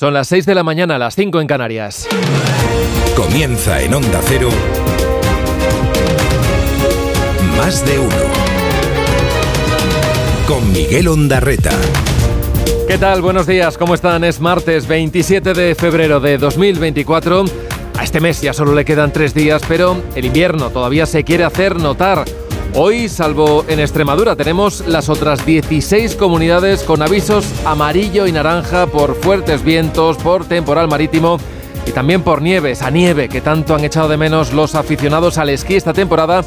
Son las 6 de la mañana, las 5 en Canarias. Comienza en Onda Cero. Más de uno. Con Miguel Ondarreta. ¿Qué tal? Buenos días, ¿cómo están? Es martes 27 de febrero de 2024. A este mes ya solo le quedan tres días, pero el invierno todavía se quiere hacer notar. Hoy, salvo en Extremadura, tenemos las otras 16 comunidades con avisos amarillo y naranja por fuertes vientos, por temporal marítimo y también por nieve, esa nieve que tanto han echado de menos los aficionados al esquí esta temporada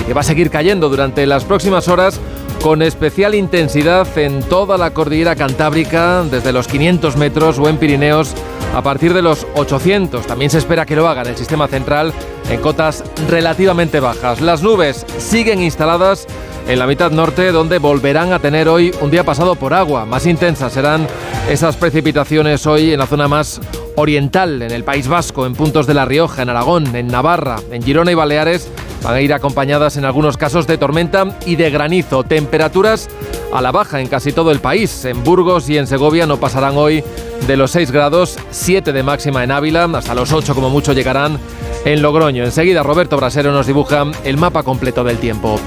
y que va a seguir cayendo durante las próximas horas con especial intensidad en toda la cordillera cantábrica, desde los 500 metros o en Pirineos a partir de los 800. También se espera que lo haga en el sistema central en cotas relativamente bajas. Las nubes siguen instaladas en la mitad norte, donde volverán a tener hoy un día pasado por agua. Más intensas serán esas precipitaciones hoy en la zona más oriental, en el País Vasco, en puntos de La Rioja, en Aragón, en Navarra, en Girona y Baleares. Van a ir acompañadas en algunos casos de tormenta y de granizo. Temperaturas a la baja en casi todo el país. En Burgos y en Segovia no pasarán hoy de los 6 grados, 7 de máxima en Ávila, hasta los 8 como mucho llegarán en Logroño. Enseguida Roberto Brasero nos dibuja el mapa completo del tiempo.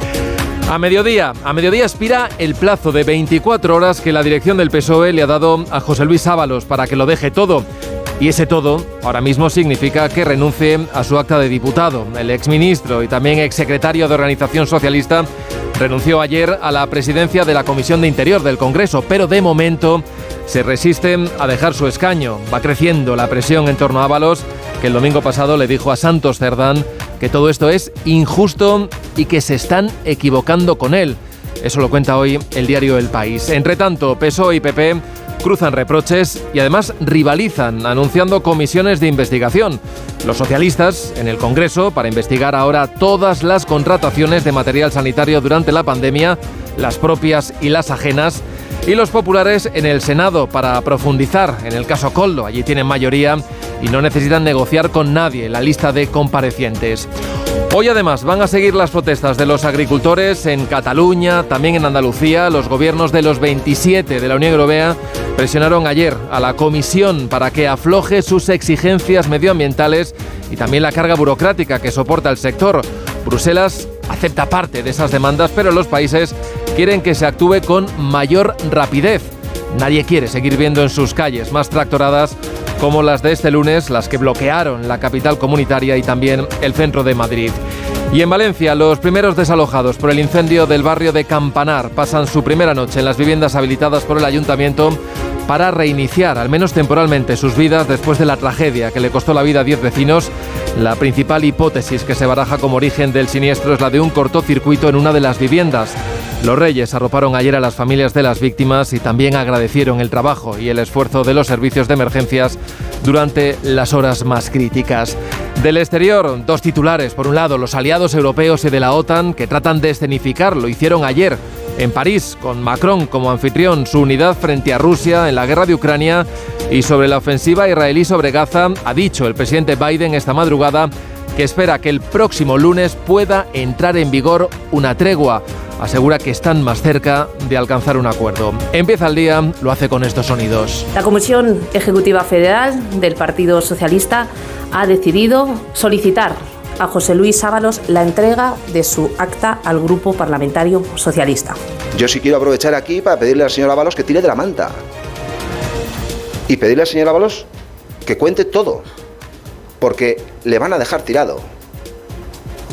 A mediodía, a mediodía expira el plazo de 24 horas que la dirección del PSOE le ha dado a José Luis Ábalos para que lo deje todo. Y ese todo ahora mismo significa que renuncie a su acta de diputado. El exministro y también exsecretario de Organización Socialista renunció ayer a la presidencia de la Comisión de Interior del Congreso, pero de momento se resiste a dejar su escaño. Va creciendo la presión en torno a Ábalos, que el domingo pasado le dijo a Santos Cerdán que todo esto es injusto y que se están equivocando con él. Eso lo cuenta hoy el diario El País. Entre tanto, PSOE y PP cruzan reproches y además rivalizan anunciando comisiones de investigación. Los socialistas en el Congreso para investigar ahora todas las contrataciones de material sanitario durante la pandemia, las propias y las ajenas, y los populares en el Senado para profundizar en el caso Coldo. Allí tienen mayoría y no necesitan negociar con nadie la lista de comparecientes. Hoy además van a seguir las protestas de los agricultores en Cataluña, también en Andalucía. Los gobiernos de los 27 de la Unión Europea presionaron ayer a la Comisión para que afloje sus exigencias medioambientales y también la carga burocrática que soporta el sector. Bruselas acepta parte de esas demandas, pero los países quieren que se actúe con mayor rapidez. Nadie quiere seguir viendo en sus calles más tractoradas como las de este lunes, las que bloquearon la capital comunitaria y también el centro de Madrid. Y en Valencia, los primeros desalojados por el incendio del barrio de Campanar pasan su primera noche en las viviendas habilitadas por el ayuntamiento para reiniciar, al menos temporalmente, sus vidas después de la tragedia que le costó la vida a 10 vecinos. La principal hipótesis que se baraja como origen del siniestro es la de un cortocircuito en una de las viviendas. Los Reyes arroparon ayer a las familias de las víctimas y también agradecieron el trabajo y el esfuerzo de los servicios de emergencias durante las horas más críticas. Del exterior, dos titulares. Por un lado, los aliados europeos y de la OTAN que tratan de escenificar, lo hicieron ayer en París, con Macron como anfitrión, su unidad frente a Rusia en la guerra de Ucrania y sobre la ofensiva israelí sobre Gaza, ha dicho el presidente Biden esta madrugada que espera que el próximo lunes pueda entrar en vigor una tregua asegura que están más cerca de alcanzar un acuerdo. Empieza el día, lo hace con estos sonidos. La Comisión Ejecutiva Federal del Partido Socialista ha decidido solicitar a José Luis Ábalos la entrega de su acta al Grupo Parlamentario Socialista. Yo sí quiero aprovechar aquí para pedirle al señor Ábalos que tire de la manta. Y pedirle al señor Ábalos que cuente todo. Porque le van a dejar tirado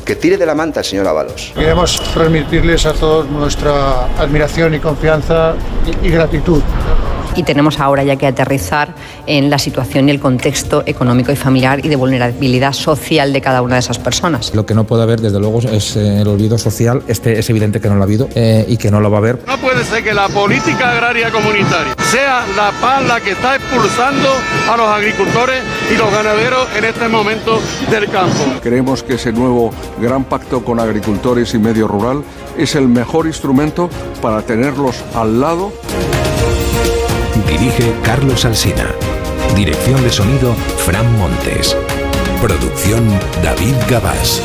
que tire de la manta el señor Ábalos. Queremos transmitirles a todos nuestra admiración y confianza y, y gratitud y tenemos ahora ya que aterrizar en la situación y el contexto económico y familiar y de vulnerabilidad social de cada una de esas personas. Lo que no puede haber, desde luego, es eh, el olvido social. Este es evidente que no lo ha habido eh, y que no lo va a haber. No puede ser que la política agraria comunitaria sea la paz la que está expulsando a los agricultores y los ganaderos en este momento del campo. Creemos que ese nuevo gran pacto con agricultores y medio rural es el mejor instrumento para tenerlos al lado. Dirige Carlos Alsina. Dirección de sonido Fran Montes. Producción David Gabás.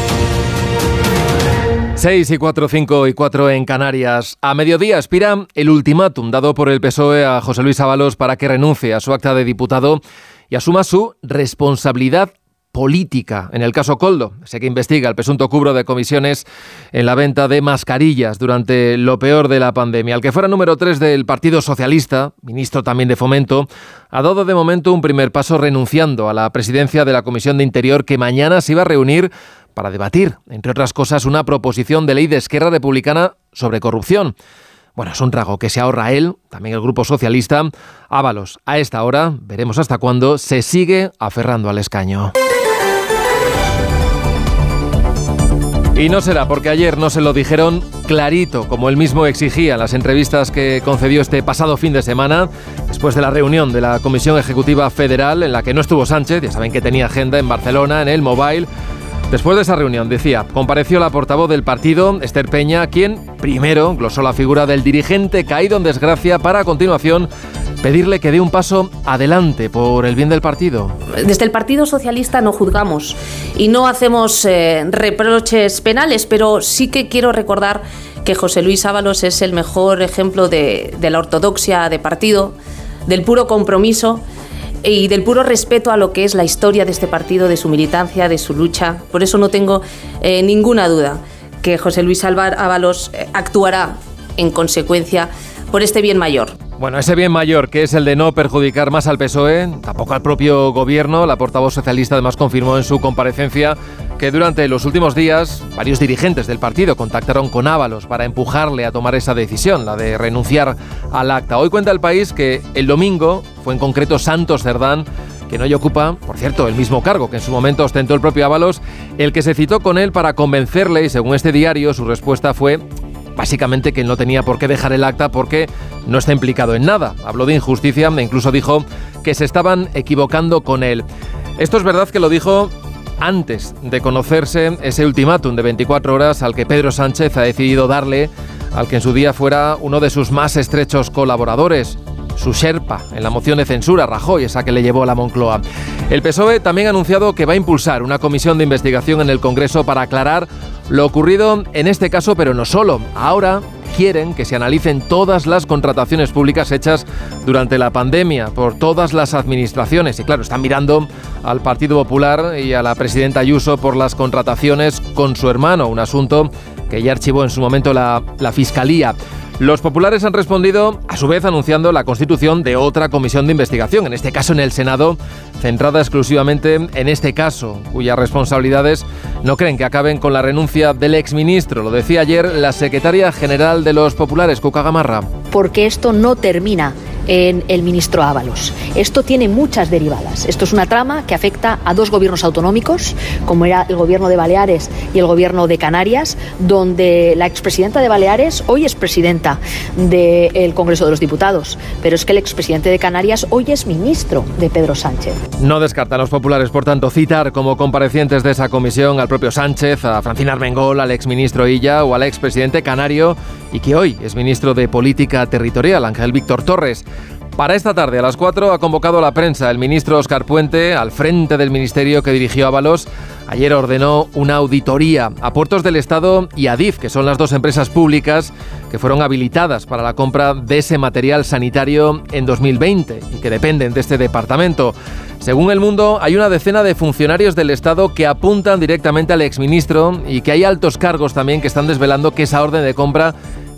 6 y 4, 5 y 4 en Canarias. A mediodía expira el ultimátum dado por el PSOE a José Luis Ábalos para que renuncie a su acta de diputado y asuma su responsabilidad política. En el caso Coldo, sé que investiga el presunto cubro de comisiones en la venta de mascarillas durante lo peor de la pandemia. Al que fuera número 3 del Partido Socialista, ministro también de Fomento, ha dado de momento un primer paso renunciando a la presidencia de la Comisión de Interior que mañana se iba a reunir para debatir, entre otras cosas, una proposición de ley de Esquerra Republicana sobre corrupción. Bueno, es un trago que se ahorra él, también el Grupo Socialista. Ábalos, a esta hora, veremos hasta cuándo, se sigue aferrando al escaño. Y no será porque ayer no se lo dijeron clarito, como él mismo exigía las entrevistas que concedió este pasado fin de semana, después de la reunión de la Comisión Ejecutiva Federal, en la que no estuvo Sánchez, ya saben que tenía agenda en Barcelona, en el Mobile. Después de esa reunión, decía, compareció la portavoz del partido, Esther Peña, quien primero glosó la figura del dirigente caído en desgracia para a continuación pedirle que dé un paso adelante por el bien del partido. Desde el Partido Socialista no juzgamos y no hacemos eh, reproches penales, pero sí que quiero recordar que José Luis Ábalos es el mejor ejemplo de, la ortodoxia de partido, del puro compromiso y del puro respeto a lo que es la historia de este partido, de su militancia, de su lucha. Por eso no tengo eh, ninguna duda que José Luis Ábalos eh, actuará en consecuencia por este bien mayor. Bueno, ese bien mayor, que es el de no perjudicar más al PSOE, tampoco al propio gobierno, la portavoz socialista además confirmó en su comparecencia que durante los últimos días varios dirigentes del partido contactaron con Ábalos para empujarle a tomar esa decisión, la de renunciar al acta. Hoy cuenta el país que el domingo fue en concreto Santos Cerdán que hoy ocupa, por cierto, el mismo cargo que en su momento ostentó el propio Ábalos, el que se citó con él para convencerle y según este diario su respuesta fue básicamente que no tenía por qué dejar el acta porque no está implicado en nada. Habló de injusticia e incluso dijo que se estaban equivocando con él. Esto es verdad que lo dijo antes de conocerse ese ultimátum de 24 horas al que Pedro Sánchez ha decidido darle al que en su día fuera uno de sus más estrechos colaboradores, su Sherpa en la moción de censura Rajoy, esa que le llevó a la Moncloa. El PSOE también ha anunciado que va a impulsar una comisión de investigación en el Congreso para aclarar lo ocurrido en este caso, pero no solo. Ahora quieren que se analicen todas las contrataciones públicas hechas durante la pandemia por todas las administraciones. Y claro, están mirando al Partido Popular y a la presidenta Ayuso por las contrataciones con su hermano, un asunto que ya archivó en su momento la, la Fiscalía. Los populares han respondido, a su vez, anunciando la constitución de otra comisión de investigación, en este caso en el Senado, centrada exclusivamente en este caso, cuyas responsabilidades no creen que acaben con la renuncia del exministro. Lo decía ayer la secretaria general de los populares, Cuca Gamarra. Porque esto no termina en el ministro Ábalos. Esto tiene muchas derivadas. Esto es una trama que afecta a dos gobiernos autonómicos, como era el gobierno de Baleares y el gobierno de Canarias, donde la expresidenta de Baleares hoy es presidenta del Congreso de los Diputados, pero es que el expresidente de Canarias hoy es ministro de Pedro Sánchez. No descartan los populares, por tanto, citar como comparecientes de esa comisión al propio Sánchez, a Francina Armengol, al exministro Illa o al expresidente canario y que hoy es ministro de Política Territorial, Ángel Víctor Torres. Para esta tarde, a las 4, ha convocado a la prensa el ministro Oscar Puente al frente del ministerio que dirigió Ábalos. Ayer ordenó una auditoría a Puertos del Estado y a DIF, que son las dos empresas públicas que fueron habilitadas para la compra de ese material sanitario en 2020 y que dependen de este departamento. Según El Mundo, hay una decena de funcionarios del Estado que apuntan directamente al exministro y que hay altos cargos también que están desvelando que esa orden de compra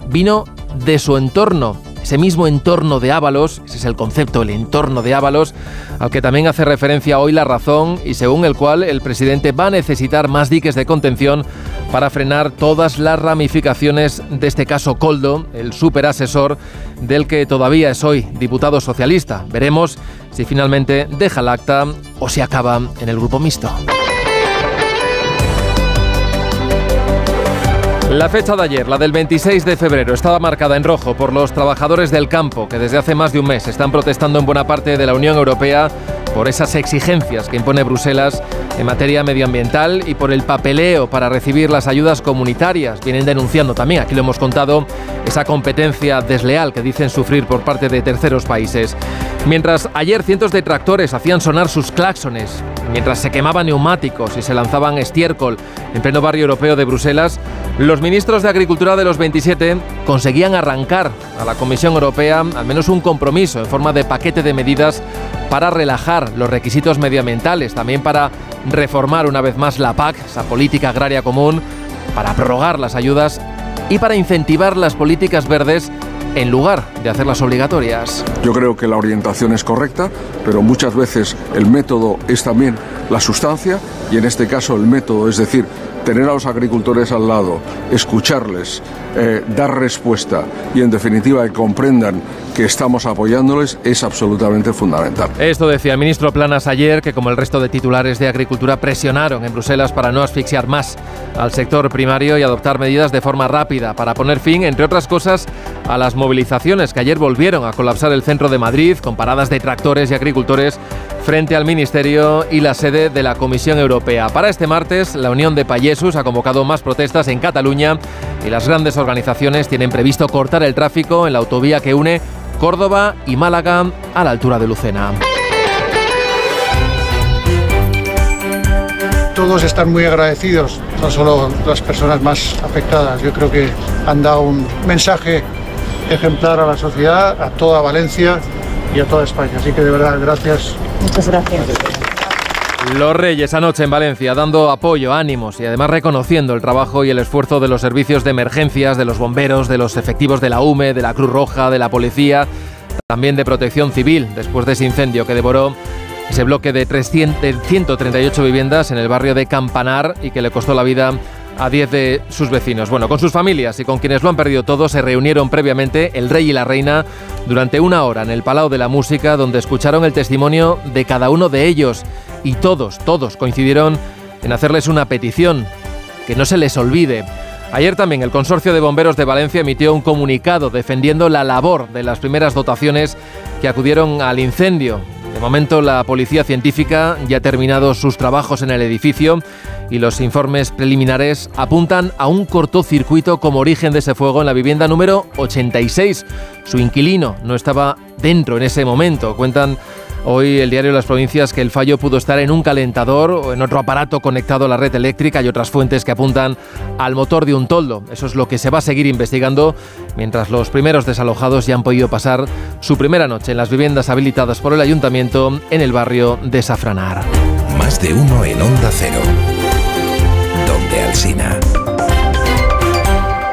vino de su entorno ese mismo entorno de Ábalos, ese es el concepto, el entorno de Ábalos, al que también hace referencia hoy la razón y según el cual el presidente va a necesitar más diques de contención para frenar todas las ramificaciones de este caso Coldo, el superasesor del que todavía es hoy diputado socialista. Veremos si finalmente deja el acta o si acaba en el grupo mixto. La fecha de ayer, la del 26 de febrero, estaba marcada en rojo por los trabajadores del campo que desde hace más de un mes están protestando en buena parte de la Unión Europea por esas exigencias que impone Bruselas en materia medioambiental y por el papeleo para recibir las ayudas comunitarias. Vienen denunciando también, aquí lo hemos contado, esa competencia desleal que dicen sufrir por parte de terceros países. Mientras ayer cientos de tractores hacían sonar sus claxones mientras se quemaban neumáticos y se lanzaban estiércol en pleno barrio europeo de Bruselas, los ministros de Agricultura de los 27 conseguían arrancar a la Comisión Europea al menos un compromiso en forma de paquete de medidas para relajar los requisitos medioambientales, también para reformar una vez más la PAC, esa política agraria común, para prorrogar las ayudas y para incentivar las políticas verdes en lugar de hacerlas obligatorias. Yo creo que la orientación es correcta, pero muchas veces el método es también la sustancia y en este caso el método, es decir, tener a los agricultores al lado, escucharles, eh, dar respuesta y en definitiva que comprendan que estamos apoyándoles es absolutamente fundamental. Esto decía el ministro Planas ayer, que como el resto de titulares de Agricultura presionaron en Bruselas para no asfixiar más al sector primario y adoptar medidas de forma rápida para poner fin, entre otras cosas, a las movilizaciones que ayer volvieron a colapsar el centro de Madrid con paradas de tractores y agricultores frente al Ministerio y la sede de la Comisión Europea. Para este martes, la Unión de Payesus ha convocado más protestas en Cataluña y las grandes organizaciones tienen previsto cortar el tráfico en la autovía que une Córdoba y Málaga a la altura de Lucena. Todos están muy agradecidos, no solo las personas más afectadas. Yo creo que han dado un mensaje ejemplar a la sociedad, a toda Valencia y a toda España. Así que de verdad, gracias. Muchas gracias. Los Reyes anoche en Valencia dando apoyo, ánimos y además reconociendo el trabajo y el esfuerzo de los servicios de emergencias, de los bomberos, de los efectivos de la UME, de la Cruz Roja, de la policía, también de protección civil después de ese incendio que devoró ese bloque de, 300, de 138 viviendas en el barrio de Campanar y que le costó la vida a 10 de sus vecinos. Bueno, con sus familias y con quienes lo han perdido todo se reunieron previamente el rey y la reina durante una hora en el Palau de la Música donde escucharon el testimonio de cada uno de ellos y todos, todos coincidieron en hacerles una petición, que no se les olvide. Ayer también el Consorcio de Bomberos de Valencia emitió un comunicado defendiendo la labor de las primeras dotaciones que acudieron al incendio. De momento la Policía Científica ya ha terminado sus trabajos en el edificio y los informes preliminares apuntan a un cortocircuito como origen de ese fuego en la vivienda número 86. Su inquilino no estaba dentro en ese momento, cuentan Hoy el diario Las Provincias que el fallo pudo estar en un calentador o en otro aparato conectado a la red eléctrica y otras fuentes que apuntan al motor de un toldo. Eso es lo que se va a seguir investigando mientras los primeros desalojados ya han podido pasar su primera noche en las viviendas habilitadas por el ayuntamiento en el barrio de Safranar. Más de uno en Onda Cero. Donde Alsina.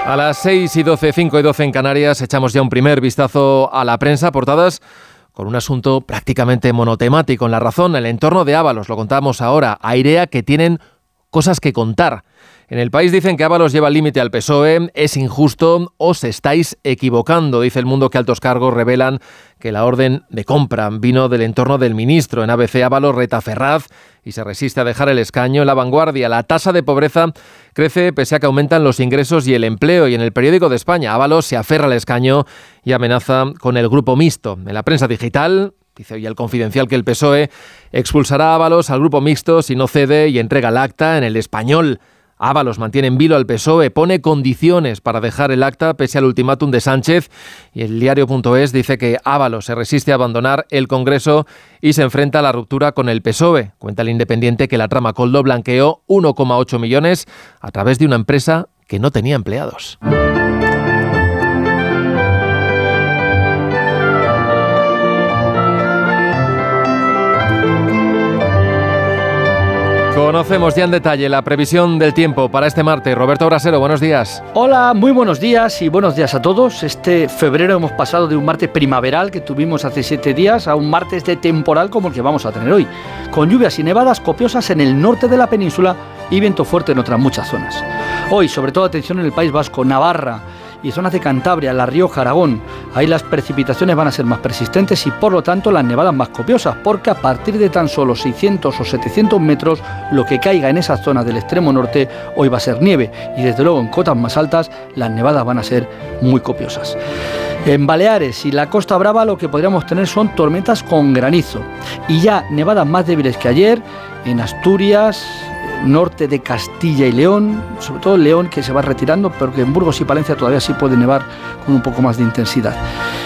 A las 6 y 12, 5 y 12 en Canarias echamos ya un primer vistazo a la prensa, portadas con un asunto prácticamente monotemático. En la razón, el entorno de Ábalos, lo contamos ahora, airea que tienen cosas que contar. En el país dicen que Ábalos lleva límite al PSOE, es injusto, os estáis equivocando. Dice el mundo que altos cargos revelan que la orden de compra vino del entorno del ministro. En ABC Ábalos reta Ferraz y se resiste a dejar el escaño. En la vanguardia, la tasa de pobreza crece pese a que aumentan los ingresos y el empleo. Y en el periódico de España, Ábalos se aferra al escaño y amenaza con el grupo mixto. En la prensa digital, Dice hoy el confidencial que el PSOE expulsará a Ábalos al grupo mixto si no cede y entrega el acta en el español. Ábalos mantiene en vilo al PSOE, pone condiciones para dejar el acta pese al ultimátum de Sánchez y el diario.es dice que Ábalos se resiste a abandonar el Congreso y se enfrenta a la ruptura con el PSOE. Cuenta el Independiente que la trama Coldo blanqueó 1,8 millones a través de una empresa que no tenía empleados. Conocemos ya en detalle la previsión del tiempo para este martes. Roberto Brasero, buenos días. Hola, muy buenos días y buenos días a todos. Este febrero hemos pasado de un martes primaveral que tuvimos hace siete días a un martes de temporal como el que vamos a tener hoy, con lluvias y nevadas copiosas en el norte de la península y viento fuerte en otras muchas zonas. Hoy, sobre todo atención en el País Vasco, Navarra, y zonas de Cantabria, La Rioja, Aragón. Ahí las precipitaciones van a ser más persistentes y por lo tanto las nevadas más copiosas, porque a partir de tan solo 600 o 700 metros, lo que caiga en esas zonas del extremo norte hoy va a ser nieve y desde luego en cotas más altas las nevadas van a ser muy copiosas. En Baleares y la Costa Brava lo que podríamos tener son tormentas con granizo y ya nevadas más débiles que ayer en Asturias, norte de Castilla y León, sobre todo León que se va retirando, pero que en Burgos y Palencia todavía sí puede nevar con un poco más de intensidad.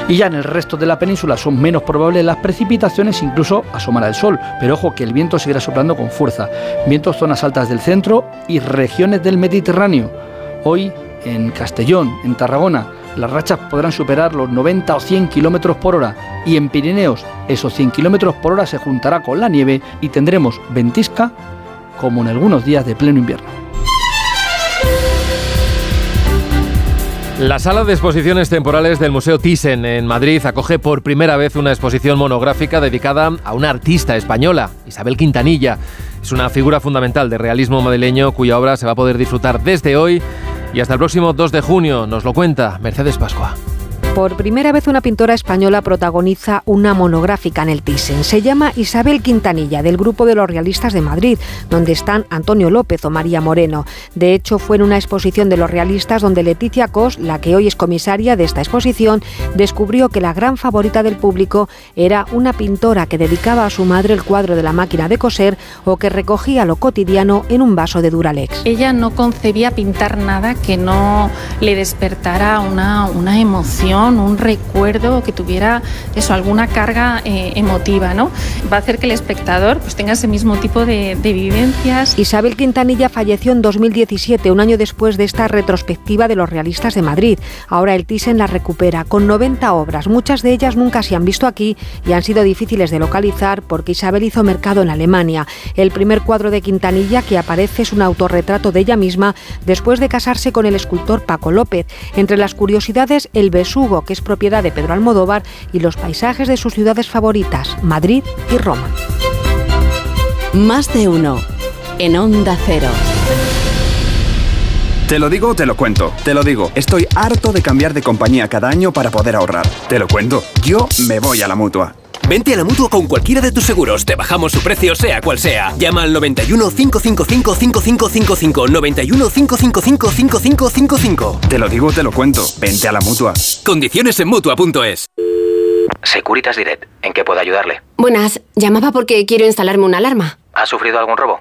Y ya en el resto de la península son menos probables las precipitaciones, incluso asomará el sol, pero ojo que el viento seguirá soplando con fuerza. Vientos zonas altas del centro y regiones del Mediterráneo. Hoy en Castellón, en Tarragona, las rachas podrán superar los 90 o 100 kilómetros por hora y en Pirineos esos 100 kilómetros por hora se juntará con la nieve y tendremos ventisca como en algunos días de pleno invierno. La sala de exposiciones temporales del Museo Thyssen en Madrid acoge por primera vez una exposición monográfica dedicada a una artista española, Isabel Quintanilla. Es una figura fundamental del realismo madrileño cuya obra se va a poder disfrutar desde hoy y hasta el próximo 2 de junio. Nos lo cuenta Mercedes Pascua. Por primera vez una pintora española protagoniza una monográfica en el Thyssen. Se llama Isabel Quintanilla, del grupo de los realistas de Madrid, donde están Antonio López o María Moreno. De hecho, fue en una exposición de los realistas donde Leticia Cos, la que hoy es comisaria de esta exposición, descubrió que la gran favorita del público era una pintora que dedicaba a su madre el cuadro de la máquina de coser o que recogía lo cotidiano en un vaso de Duralex. Ella no concebía pintar nada que no le despertara una, una emoción un recuerdo que tuviera eso, alguna carga eh, emotiva, ¿no? Va a hacer que el espectador pues, tenga ese mismo tipo de, de vivencias. Isabel Quintanilla falleció en 2017, un año después de esta retrospectiva de los realistas de Madrid. Ahora el Thyssen la recupera con 90 obras. Muchas de ellas nunca se han visto aquí y han sido difíciles de localizar porque Isabel hizo mercado en Alemania. El primer cuadro de Quintanilla que aparece es un autorretrato de ella misma después de casarse con el escultor Paco López. Entre las curiosidades, el besugo que es propiedad de Pedro Almodóvar, y los paisajes de sus ciudades favoritas, Madrid y Roma. Más de uno en Onda Cero. Te lo digo, te lo cuento. Te lo digo, estoy harto de cambiar de compañía cada año para poder ahorrar. Te lo cuento, yo me voy a la mutua. Vente a la mutua con cualquiera de tus seguros. Te bajamos su precio, sea cual sea. Llama al 91 555 5555. 91 555 5555. Te lo digo, te lo cuento. Vente a la mutua. Condiciones en mutua.es. Securitas Direct. ¿En qué puedo ayudarle? Buenas. Llamaba porque quiero instalarme una alarma. ¿Ha sufrido algún robo?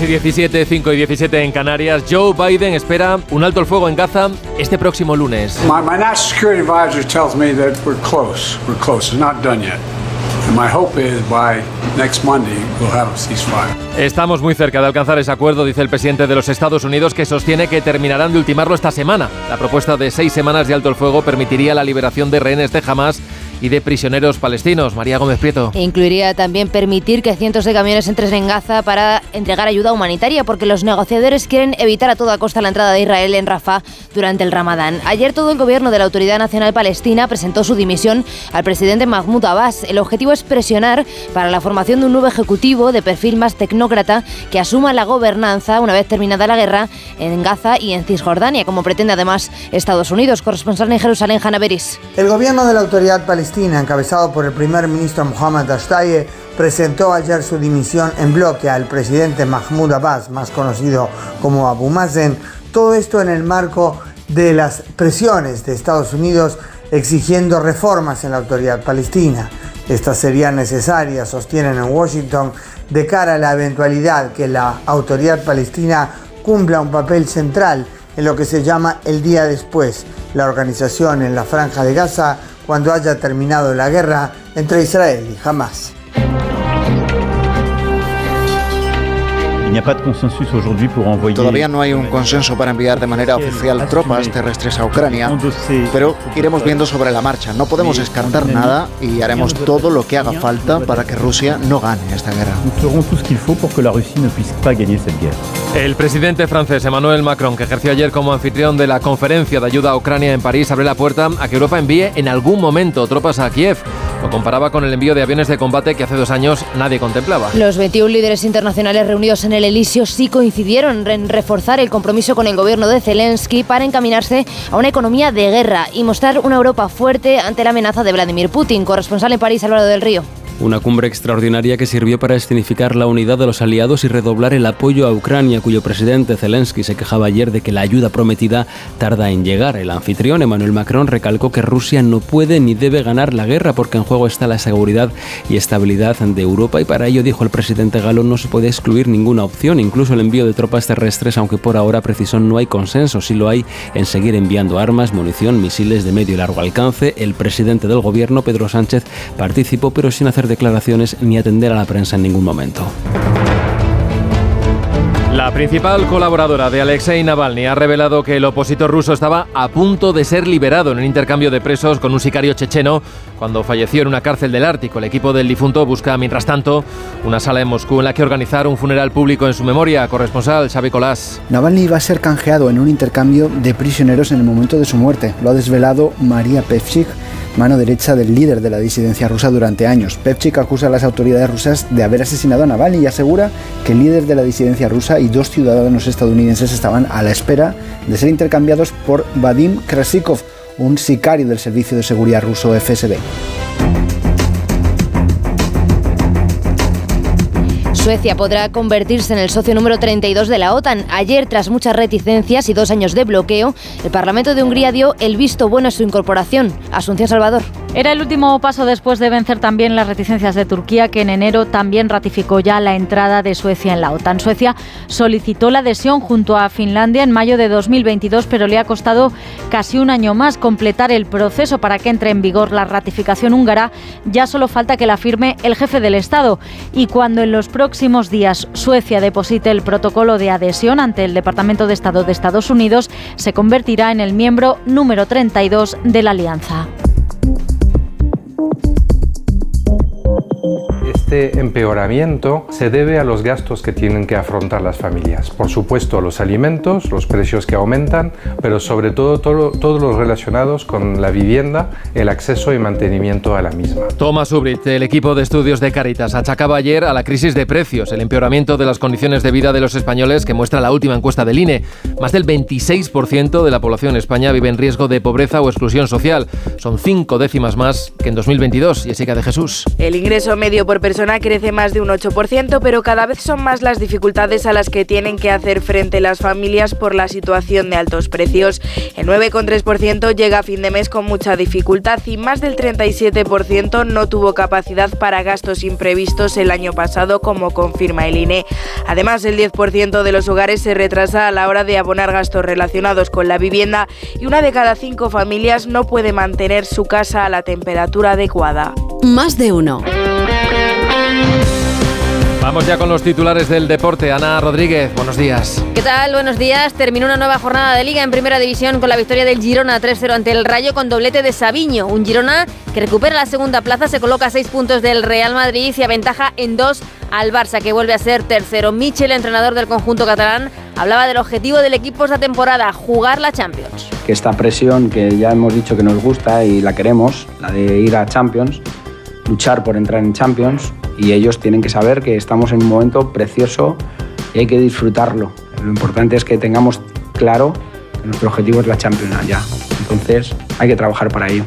6 y 17, 5 y 17 en Canarias. Joe Biden espera un alto el fuego en Gaza este próximo lunes. My, my national security advisor tells me that we're close. We're close. It's not done yet. And my hope is by next Monday we'll have a ceasefire. Estamos muy cerca de alcanzar ese acuerdo, dice el presidente de los Estados Unidos, que sostiene que terminarán de ultimarlo esta semana. La propuesta de seis semanas de alto el fuego permitiría la liberación de rehenes de Hamas y de prisioneros palestinos. María Gómez Prieto. E incluiría también permitir que cientos de camiones entren en Gaza para entregar ayuda humanitaria, porque los negociadores quieren evitar a toda costa la entrada de Israel en Rafah durante el Ramadán. Ayer todo el gobierno de la Autoridad Nacional Palestina presentó su dimisión al presidente Mahmoud Abbas. El objetivo es presionar para la formación de un nuevo ejecutivo de perfil más tecnócrata que asuma la gobernanza una vez terminada la guerra en Gaza y en Cisjordania, como pretende además Estados Unidos. Corresponsal en Jerusalén, Hanna Beris. El gobierno de la Autoridad Palestina encabezado por el primer ministro Mohammad Ashtaye, presentó ayer su dimisión en bloque al presidente Mahmoud Abbas, más conocido como Abu Mazen, todo esto en el marco de las presiones de Estados Unidos exigiendo reformas en la autoridad palestina. Estas serían necesarias, sostienen en Washington, de cara a la eventualidad que la autoridad palestina cumpla un papel central en lo que se llama el día después, la organización en la franja de Gaza cuando haya terminado la guerra entre Israel y Hamas. Todavía no hay un consenso para enviar de manera oficial tropas terrestres a Ucrania, pero iremos viendo sobre la marcha. No podemos descartar nada y haremos todo lo que haga falta para que Rusia no gane esta guerra. El presidente francés Emmanuel Macron, que ejerció ayer como anfitrión de la conferencia de ayuda a Ucrania en París, abre la puerta a que Europa envíe en algún momento tropas a Kiev. Lo comparaba con el envío de aviones de combate que hace dos años nadie contemplaba. Los 21 líderes internacionales reunidos en el Elíseo sí coincidieron en reforzar el compromiso con el gobierno de Zelensky para encaminarse a una economía de guerra y mostrar una Europa fuerte ante la amenaza de Vladimir Putin. Corresponsal en París, Álvaro del Río. Una cumbre extraordinaria que sirvió para escenificar la unidad de los aliados y redoblar el apoyo a Ucrania, cuyo presidente Zelensky se quejaba ayer de que la ayuda prometida tarda en llegar. El anfitrión Emmanuel Macron recalcó que Rusia no puede ni debe ganar la guerra porque en juego está la seguridad y estabilidad de Europa y para ello, dijo el presidente galo, no se puede excluir ninguna opción, incluso el envío de tropas terrestres, aunque por ahora precisó no hay consenso, si lo hay en seguir enviando armas, munición, misiles de medio y largo alcance. El presidente del gobierno, Pedro Sánchez, participó pero sin hacer declaraciones ni atender a la prensa en ningún momento. La principal colaboradora de Alexei Navalny ha revelado que el opositor ruso estaba a punto de ser liberado en un intercambio de presos con un sicario checheno cuando falleció en una cárcel del Ártico. El equipo del difunto busca, mientras tanto, una sala en Moscú en la que organizar un funeral público en su memoria. Corresponsal Xavi Colás. Navalny va a ser canjeado en un intercambio de prisioneros en el momento de su muerte. Lo ha desvelado María Pevchik, mano derecha del líder de la disidencia rusa durante años. Pevchik acusa a las autoridades rusas de haber asesinado a Navalny y asegura que el líder de la disidencia rusa y dos ciudadanos estadounidenses estaban a la espera de ser intercambiados por Vadim Krasikov, un sicario del Servicio de Seguridad ruso FSB. Suecia podrá convertirse en el socio número 32 de la OTAN. Ayer, tras muchas reticencias y dos años de bloqueo, el Parlamento de Hungría dio el visto bueno a su incorporación. Asunción Salvador. Era el último paso después de vencer también las reticencias de Turquía, que en enero también ratificó ya la entrada de Suecia en la OTAN. Suecia solicitó la adhesión junto a Finlandia en mayo de 2022, pero le ha costado casi un año más completar el proceso para que entre en vigor la ratificación húngara. Ya solo falta que la firme el jefe del Estado. Y cuando en los próximos días Suecia deposite el protocolo de adhesión ante el Departamento de Estado de Estados Unidos, se convertirá en el miembro número 32 de la alianza. Este empeoramiento se debe a los gastos que tienen que afrontar las familias. Por supuesto, los alimentos, los precios que aumentan, pero sobre todo, todo todos los relacionados con la vivienda, el acceso y mantenimiento a la misma. Thomas Ubrit, el equipo de estudios de Caritas, achacaba ayer a la crisis de precios, el empeoramiento de las condiciones de vida de los españoles que muestra la última encuesta del INE. Más del 26% de la población en España vive en riesgo de pobreza o exclusión social. Son cinco décimas más que en 2022. Jessica de Jesús. El ingreso medio por persona crece más de un 8%, pero cada vez son más las dificultades a las que tienen que hacer frente las familias por la situación de altos precios. El 9,3% llega a fin de mes con mucha dificultad y más del 37% no tuvo capacidad para gastos imprevistos el año pasado, como confirma el INE. Además, el 10% de los hogares se retrasa a la hora de abonar gastos relacionados con la vivienda y una de cada cinco familias no puede mantener su casa a la temperatura adecuada. Más de uno. Vamos ya con los titulares del deporte. Ana Rodríguez, buenos días. ¿Qué tal? Buenos días. Terminó una nueva jornada de liga en primera división con la victoria del Girona 3-0 ante el Rayo con doblete de Sabiño. Un Girona que recupera la segunda plaza, se coloca a seis puntos del Real Madrid y aventaja en dos al Barça, que vuelve a ser tercero. Michel, entrenador del conjunto catalán, hablaba del objetivo del equipo esta temporada, jugar la Champions. Que esta presión que ya hemos dicho que nos gusta y la queremos, la de ir a Champions, luchar por entrar en Champions y ellos tienen que saber que estamos en un momento precioso y hay que disfrutarlo. Lo importante es que tengamos claro que nuestro objetivo es la Champions ya. Entonces hay que trabajar para ello.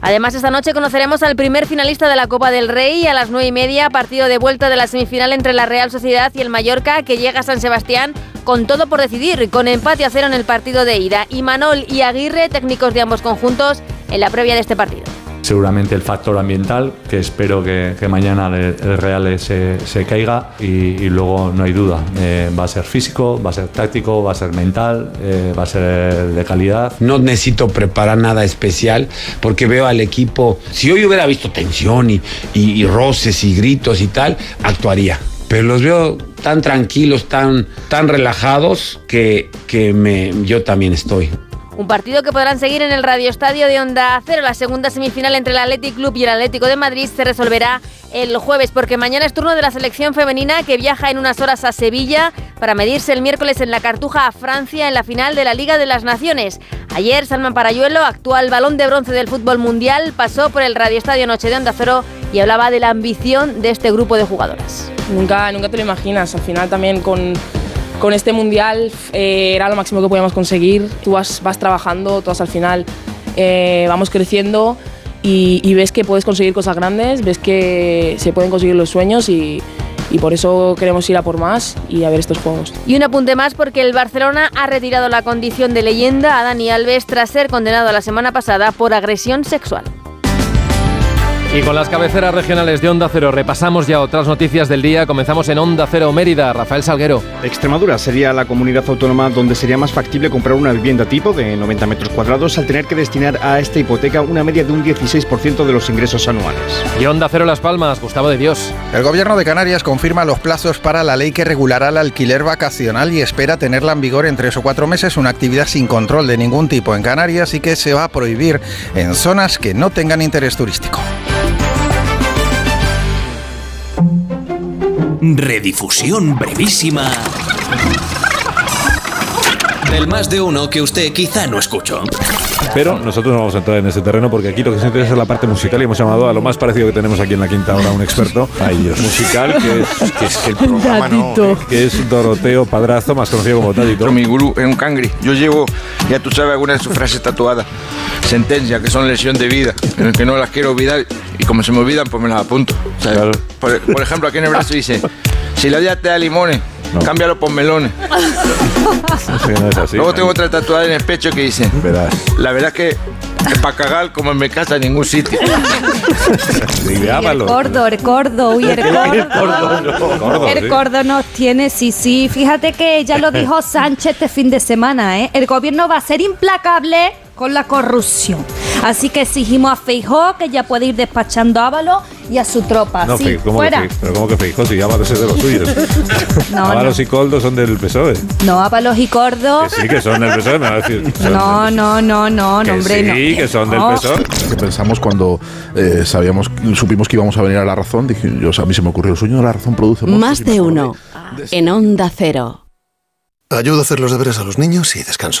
Además, esta noche conoceremos al primer finalista de la Copa del Rey a las 9 y media, partido de vuelta de la semifinal entre la Real Sociedad y el Mallorca, que llega a San Sebastián con todo por decidir, con empate a cero en el partido de ida. Y Manol y Aguirre, técnicos de ambos conjuntos, en la previa de este partido seguramente el factor ambiental, que espero que, mañana el, Real se, caiga y, luego no hay duda, eh, va a ser físico, va a ser táctico, va a ser mental, eh, va a ser de calidad. No necesito preparar nada especial porque veo al equipo, si hoy hubiera visto tensión y, y, roces y gritos y tal, actuaría. Pero los veo tan tranquilos, tan, tan relajados que, que me, yo también estoy. Un partido que podrán seguir en el Radio Estadio de Onda Cero. La segunda semifinal entre el Athletic Club y el Atlético de Madrid se resolverá el jueves, porque mañana es turno de la selección femenina que viaja en unas horas a Sevilla para medirse el miércoles en la Cartuja a Francia en la final de la Liga de las Naciones. Ayer, Salman Parayuelo, actual balón de bronce del fútbol mundial, pasó por el Radio Estadio Noche de Onda Cero y hablaba de la ambición de este grupo de jugadoras. Nunca, nunca te lo imaginas. Al final también con, con este mundial eh, era lo máximo que podíamos conseguir. Tú vas, vas trabajando, todas al final eh, vamos creciendo y, ves que puedes conseguir cosas grandes, ves que se pueden conseguir los sueños y, y por eso queremos ir a por más y a ver estos juegos. Y un apunte más porque el Barcelona ha retirado la condición de leyenda a Dani Alves tras ser condenado la semana pasada por agresión sexual. Y con las cabeceras regionales de Onda Cero repasamos ya otras noticias del día. Comenzamos en Onda Cero Mérida. Rafael Salguero. Extremadura sería la comunidad autónoma donde sería más factible comprar una vivienda tipo de 90 metros cuadrados al tener que destinar a esta hipoteca una media de un 16% de los ingresos anuales. Y Onda Cero Las Palmas, Gustavo de Dios. El gobierno de Canarias confirma los plazos para la ley que regulará el alquiler vacacional y espera tenerla en vigor en tres o cuatro meses, una actividad sin control de ningún tipo en Canarias y que se va a prohibir en zonas que no tengan interés turístico. Redifusión brevísima del más de uno que usted quizá no escuchó. Pero nosotros no vamos a entrar en ese terreno porque aquí lo que nos interesa es la parte musical y hemos llamado a lo más parecido que tenemos aquí en la quinta hora un experto musical que es, que es el programa, ¿no? que es Doroteo Padrazo, más conocido como Tadito. Mi gurú es un cangri. Yo llevo, ya tú sabes, algunas de sus frases tatuadas. Sentencia, que son lesión de vida, en el que no las quiero olvidar y como se me olvidan, pues me las apunto. O sea, por, por ejemplo, aquí en el brazo dice, si la vida te da limones, cámbialo por melones. Luego tengo otra tatuada en el pecho que dice, la verdad es que es para cagar como en mi casa en ningún sitio. El gordo, el gordo, uy, el gordo. El gordo nos tiene, sí, sí. Fíjate que ya lo dijo Sánchez este fin de semana, ¿eh? El gobierno va a ser implacable con la corrupción. Así que exigimos a Feijó que ya puede ir despachando a Ábalos y a su tropa. No, sí, ¿cómo fuera. que pero ¿cómo que Feijó? Si Ábalos es de los suyos. No, Ábalos y Coldo son del PSOE. No, Ábalos y Cordo. Que sí, que son del PSOE, me va a decir. No, no, no, no, Que no, hombre, no. sí, que son del. PSOE. que pensamos cuando eh, sabíamos, supimos que íbamos a venir a La Razón, dije, yo, a mí se me ocurrió el sueño de La Razón produce Más de uno. En Onda Cero. Ayudo a hacer los deberes a los niños y descanso.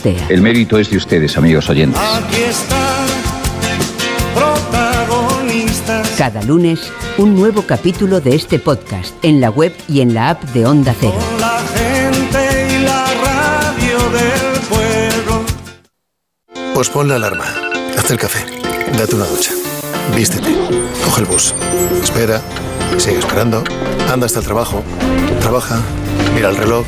El mérito es de ustedes, amigos oyentes. Aquí está, protagonistas. Cada lunes, un nuevo capítulo de este podcast en la web y en la app de Onda Cero. La gente y la radio del pueblo. Pues pon la alarma, haz el café, date una ducha, vístete, coge el bus, espera, sigue esperando, anda hasta el trabajo, trabaja, mira el reloj,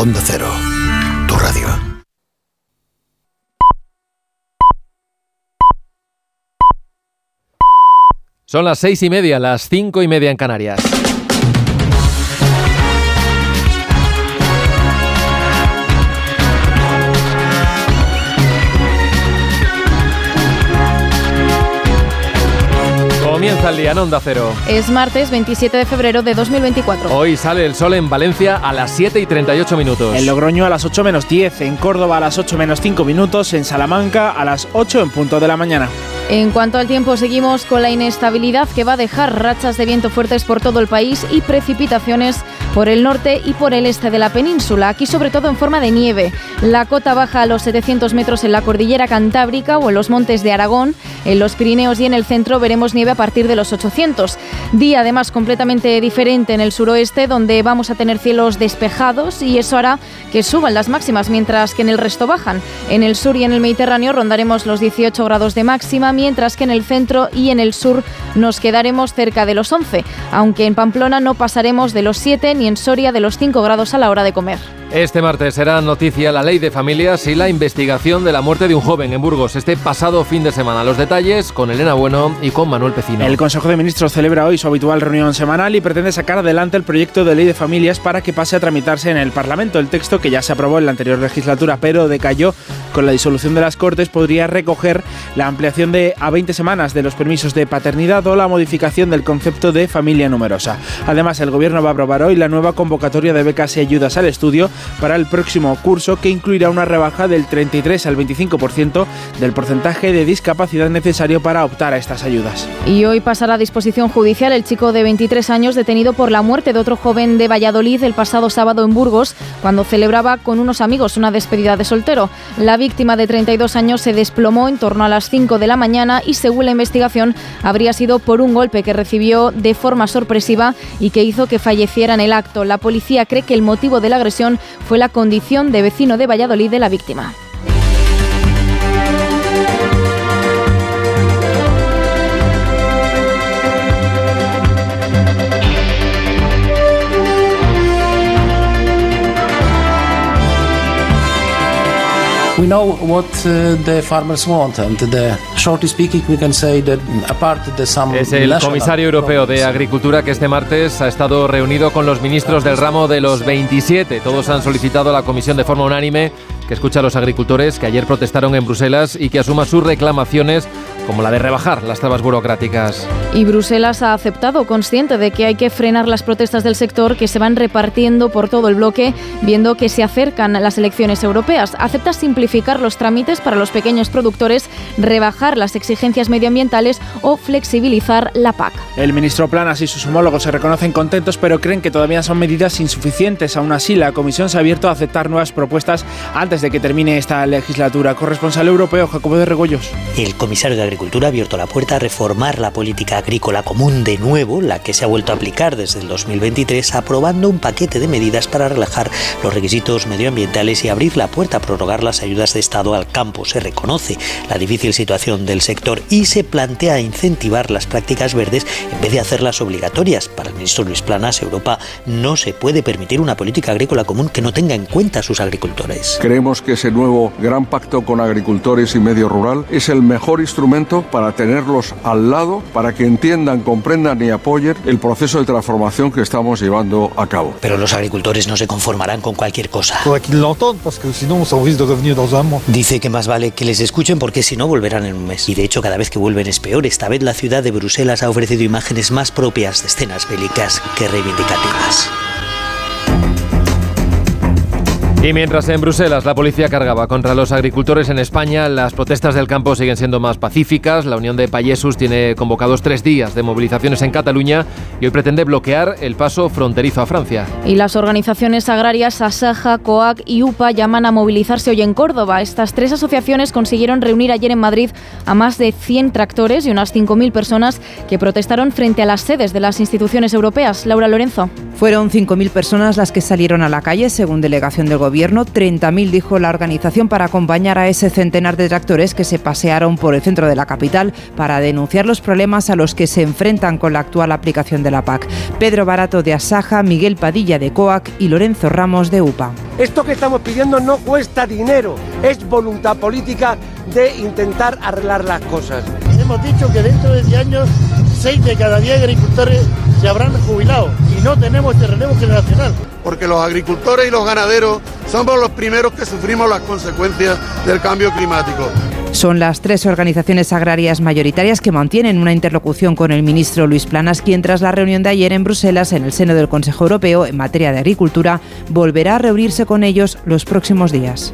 Onda Cero, tu radio. Son las seis y media, las cinco y media en Canarias. Comienza el día en Onda Cero. Es martes 27 de febrero de 2024. Hoy sale el sol en Valencia a las 7 y 38 minutos. En Logroño a las 8 menos 10, en Córdoba a las 8 menos 5 minutos, en Salamanca a las 8 en punto de la mañana. En cuanto al tiempo, seguimos con la inestabilidad que va a dejar rachas de viento fuertes por todo el país y precipitaciones por el norte y por el este de la península, aquí sobre todo en forma de nieve. La cota baja a los 700 metros en la cordillera Cantábrica o en los montes de Aragón. En los Pirineos y en el centro veremos nieve a partir de los 800. Día además completamente diferente en el suroeste, donde vamos a tener cielos despejados y eso hará que suban las máximas, mientras que en el resto bajan. En el sur y en el Mediterráneo rondaremos los 18 grados de máxima, mientras que en el centro y en el sur nos quedaremos cerca de los 11, aunque en Pamplona no pasaremos de los 7 ni en Soria de los 5 grados a la hora de comer. Este martes será noticia la ley de familias y la investigación de la muerte de un joven en Burgos este pasado fin de semana. Los detalles con Elena Bueno y con Manuel Pecino. El Consejo de Ministros celebra hoy su habitual reunión semanal y pretende sacar adelante el proyecto de ley de familias para que pase a tramitarse en el Parlamento. El texto, que ya se aprobó en la anterior legislatura pero decayó con la disolución de las Cortes, podría recoger la ampliación de a 20 semanas de los permisos de paternidad o la modificación del concepto de familia numerosa. Además, el Gobierno va a aprobar hoy la nueva convocatoria de becas y ayudas al estudio para el próximo curso que incluirá una rebaja del 33 al 25% del porcentaje de discapacidad necesario para optar a estas ayudas. Y hoy pasará a disposición judicial el chico de 23 años detenido por la muerte de otro joven de Valladolid el pasado sábado en Burgos cuando celebraba con unos amigos una despedida de soltero. La víctima de 32 años se desplomó en torno a las 5 de la mañana y según la investigación habría sido por un golpe que recibió de forma sorpresiva y que hizo que falleciera en el acto. La policía cree que el motivo de la agresión fue la condición de vecino de Valladolid de la víctima. We know what uh, the farmers want, and the shortly speaking, we can say that apart the some Es el comisario europeo de Agricultura que este martes ha estado reunido con los ministros del ramo de los 27. Todos han solicitado a la Comisión de forma unánime que escuche a los agricultores que ayer protestaron en Bruselas y que asuma sus reclamaciones como la de rebajar las trabas burocráticas. Y Bruselas ha aceptado, consciente de que hay que frenar las protestas del sector que se van repartiendo por todo el bloque, viendo que se acercan las elecciones europeas. Acepta simplificar los trámites para los pequeños productores, rebajar las exigencias medioambientales o flexibilizar la PAC. El ministro Planas y sus homólogos se reconocen contentos, pero creen que todavía son medidas insuficientes. Aún así, la Comisión se ha abierto a aceptar nuevas propuestas antes de que termine esta legislatura. Corresponsal europeo, Jacobo de Regoyos. El comisario de Agricultura ha abierto la puerta a reformar la política agrícola común de nuevo, la que se ha vuelto a aplicar desde el 2023, aprobando un paquete de medidas para relajar los requisitos medioambientales y abrir la puerta a prorrogar las ayudas de Estado al campo. Se reconoce la difícil situación del sector y se plantea incentivar las prácticas verdes en vez de hacerlas obligatorias. Para el ministro Luis Planas, Europa no se puede permitir una política agrícola común que no tenga en cuenta a sus agricultores. Creemos que ese nuevo gran pacto con agricultores y medio rural es el mejor instrumento para tenerlos al lado, para que entiendan, comprendan y apoyen el proceso de transformación que estamos llevando a cabo. Pero los agricultores no se conformarán con cualquier cosa. Dice que más vale que les escuchen porque si no volverán en un mes. Y de hecho cada vez que vuelven es peor. Esta vez la ciudad de Bruselas ha ofrecido imágenes más propias de escenas bélicas que reivindicativas. Y mientras en Bruselas la policía cargaba contra los agricultores en España, las protestas del campo siguen siendo más pacíficas. La Unión de Payesus tiene convocados tres días de movilizaciones en Cataluña y hoy pretende bloquear el paso fronterizo a Francia. Y las organizaciones agrarias Asaja, COAC y UPA llaman a movilizarse hoy en Córdoba. Estas tres asociaciones consiguieron reunir ayer en Madrid a más de 100 tractores y unas 5.000 personas que protestaron frente a las sedes de las instituciones europeas. Laura Lorenzo. Fueron 5.000 personas las que salieron a la calle, según delegación del gobierno. 30.000 dijo la organización para acompañar a ese centenar de tractores que se pasearon por el centro de la capital para denunciar los problemas a los que se enfrentan con la actual aplicación de la PAC. Pedro Barato de Asaja, Miguel Padilla de COAC y Lorenzo Ramos de UPA. Esto que estamos pidiendo no cuesta dinero, es voluntad política de intentar arreglar las cosas. Hemos dicho que dentro de 10 años, 6 de cada 10 agricultores se habrán jubilado y no tenemos este relevo generacional. Porque los agricultores y los ganaderos somos los primeros que sufrimos las consecuencias del cambio climático. Son las tres organizaciones agrarias mayoritarias que mantienen una interlocución con el ministro Luis Planas, quien tras la reunión de ayer en Bruselas en el seno del Consejo Europeo en materia de agricultura volverá a reunirse con ellos los próximos días.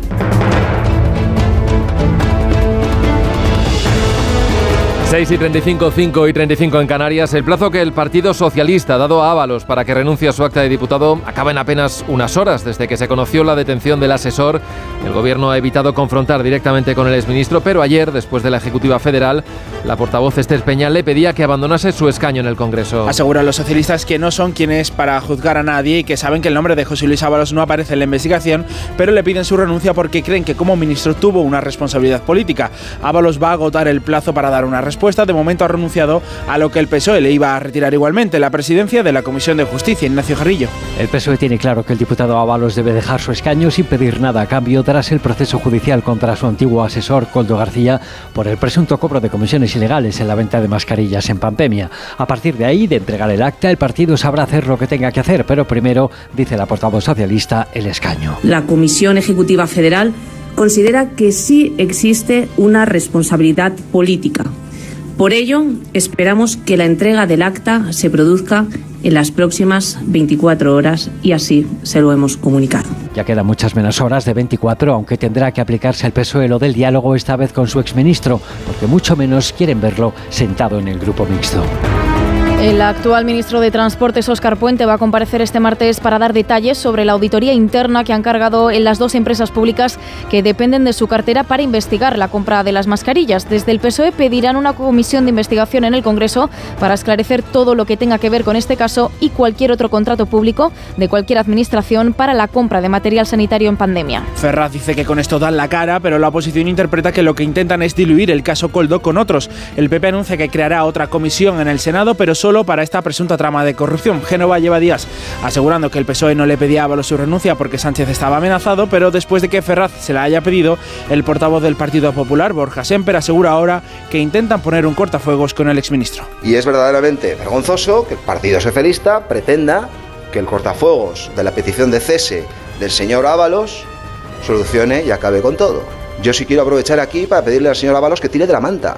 6 y 35, 5 y 35 en Canarias. El plazo que el Partido Socialista ha dado a Ábalos para que renuncie a su acta de diputado acaba en apenas unas horas. Desde que se conoció la detención del asesor, el Gobierno ha evitado confrontar directamente con el exministro, pero ayer, después de la Ejecutiva Federal, la portavoz Esther Peña le pedía que abandonase su escaño en el Congreso. Aseguran los socialistas que no son quienes para juzgar a nadie y que saben que el nombre de José Luis Ábalos no aparece en la investigación, pero le piden su renuncia porque creen que como ministro tuvo una responsabilidad política. Ábalos va a agotar el plazo para dar una respuesta de momento ha renunciado a lo que el PSOE le iba a retirar igualmente, la presidencia de la Comisión de Justicia, Ignacio Jarrillo. El PSOE tiene claro que el diputado Ábalos debe dejar su escaño sin pedir nada a cambio tras el proceso judicial contra su antiguo asesor, Coldo García, por el presunto cobro de comisiones ilegales en la venta de mascarillas en pandemia. A partir de ahí, de entregar el acta, el partido sabrá hacer lo que tenga que hacer, pero primero, dice la portavoz socialista, el escaño. La Comisión Ejecutiva Federal considera que sí existe una responsabilidad política por ello, esperamos que la entrega del acta se produzca en las próximas 24 horas y así se lo hemos comunicado. Ya quedan muchas menos horas de 24, aunque tendrá que aplicarse el PSOE lo del diálogo esta vez con su exministro, porque mucho menos quieren verlo sentado en el grupo mixto. El actual ministro de Transportes, Óscar Puente, va a comparecer este martes para dar detalles sobre la auditoría interna que han cargado en las dos empresas públicas que dependen de su cartera para investigar la compra de las mascarillas. Desde el PSOE pedirán una comisión de investigación en el Congreso para esclarecer todo lo que tenga que ver con este caso y cualquier otro contrato público de cualquier administración para la compra de material sanitario en pandemia. Ferraz dice que con esto dan la cara, pero la oposición interpreta que lo que intentan es diluir el caso Coldo con otros. El PP anuncia que creará otra comisión en el Senado, pero solo para esta presunta trama de corrupción. Génova lleva días asegurando que el PSOE no le pedía a Ábalos su renuncia porque Sánchez estaba amenazado, pero después de que Ferraz se la haya pedido, el portavoz del Partido Popular, Borja Semper, asegura ahora que intentan poner un cortafuegos con el exministro. Y es verdaderamente vergonzoso que el Partido Socialista pretenda que el cortafuegos de la petición de cese del señor Ábalos solucione y acabe con todo. Yo sí quiero aprovechar aquí para pedirle al señor Ábalos que tire de la manta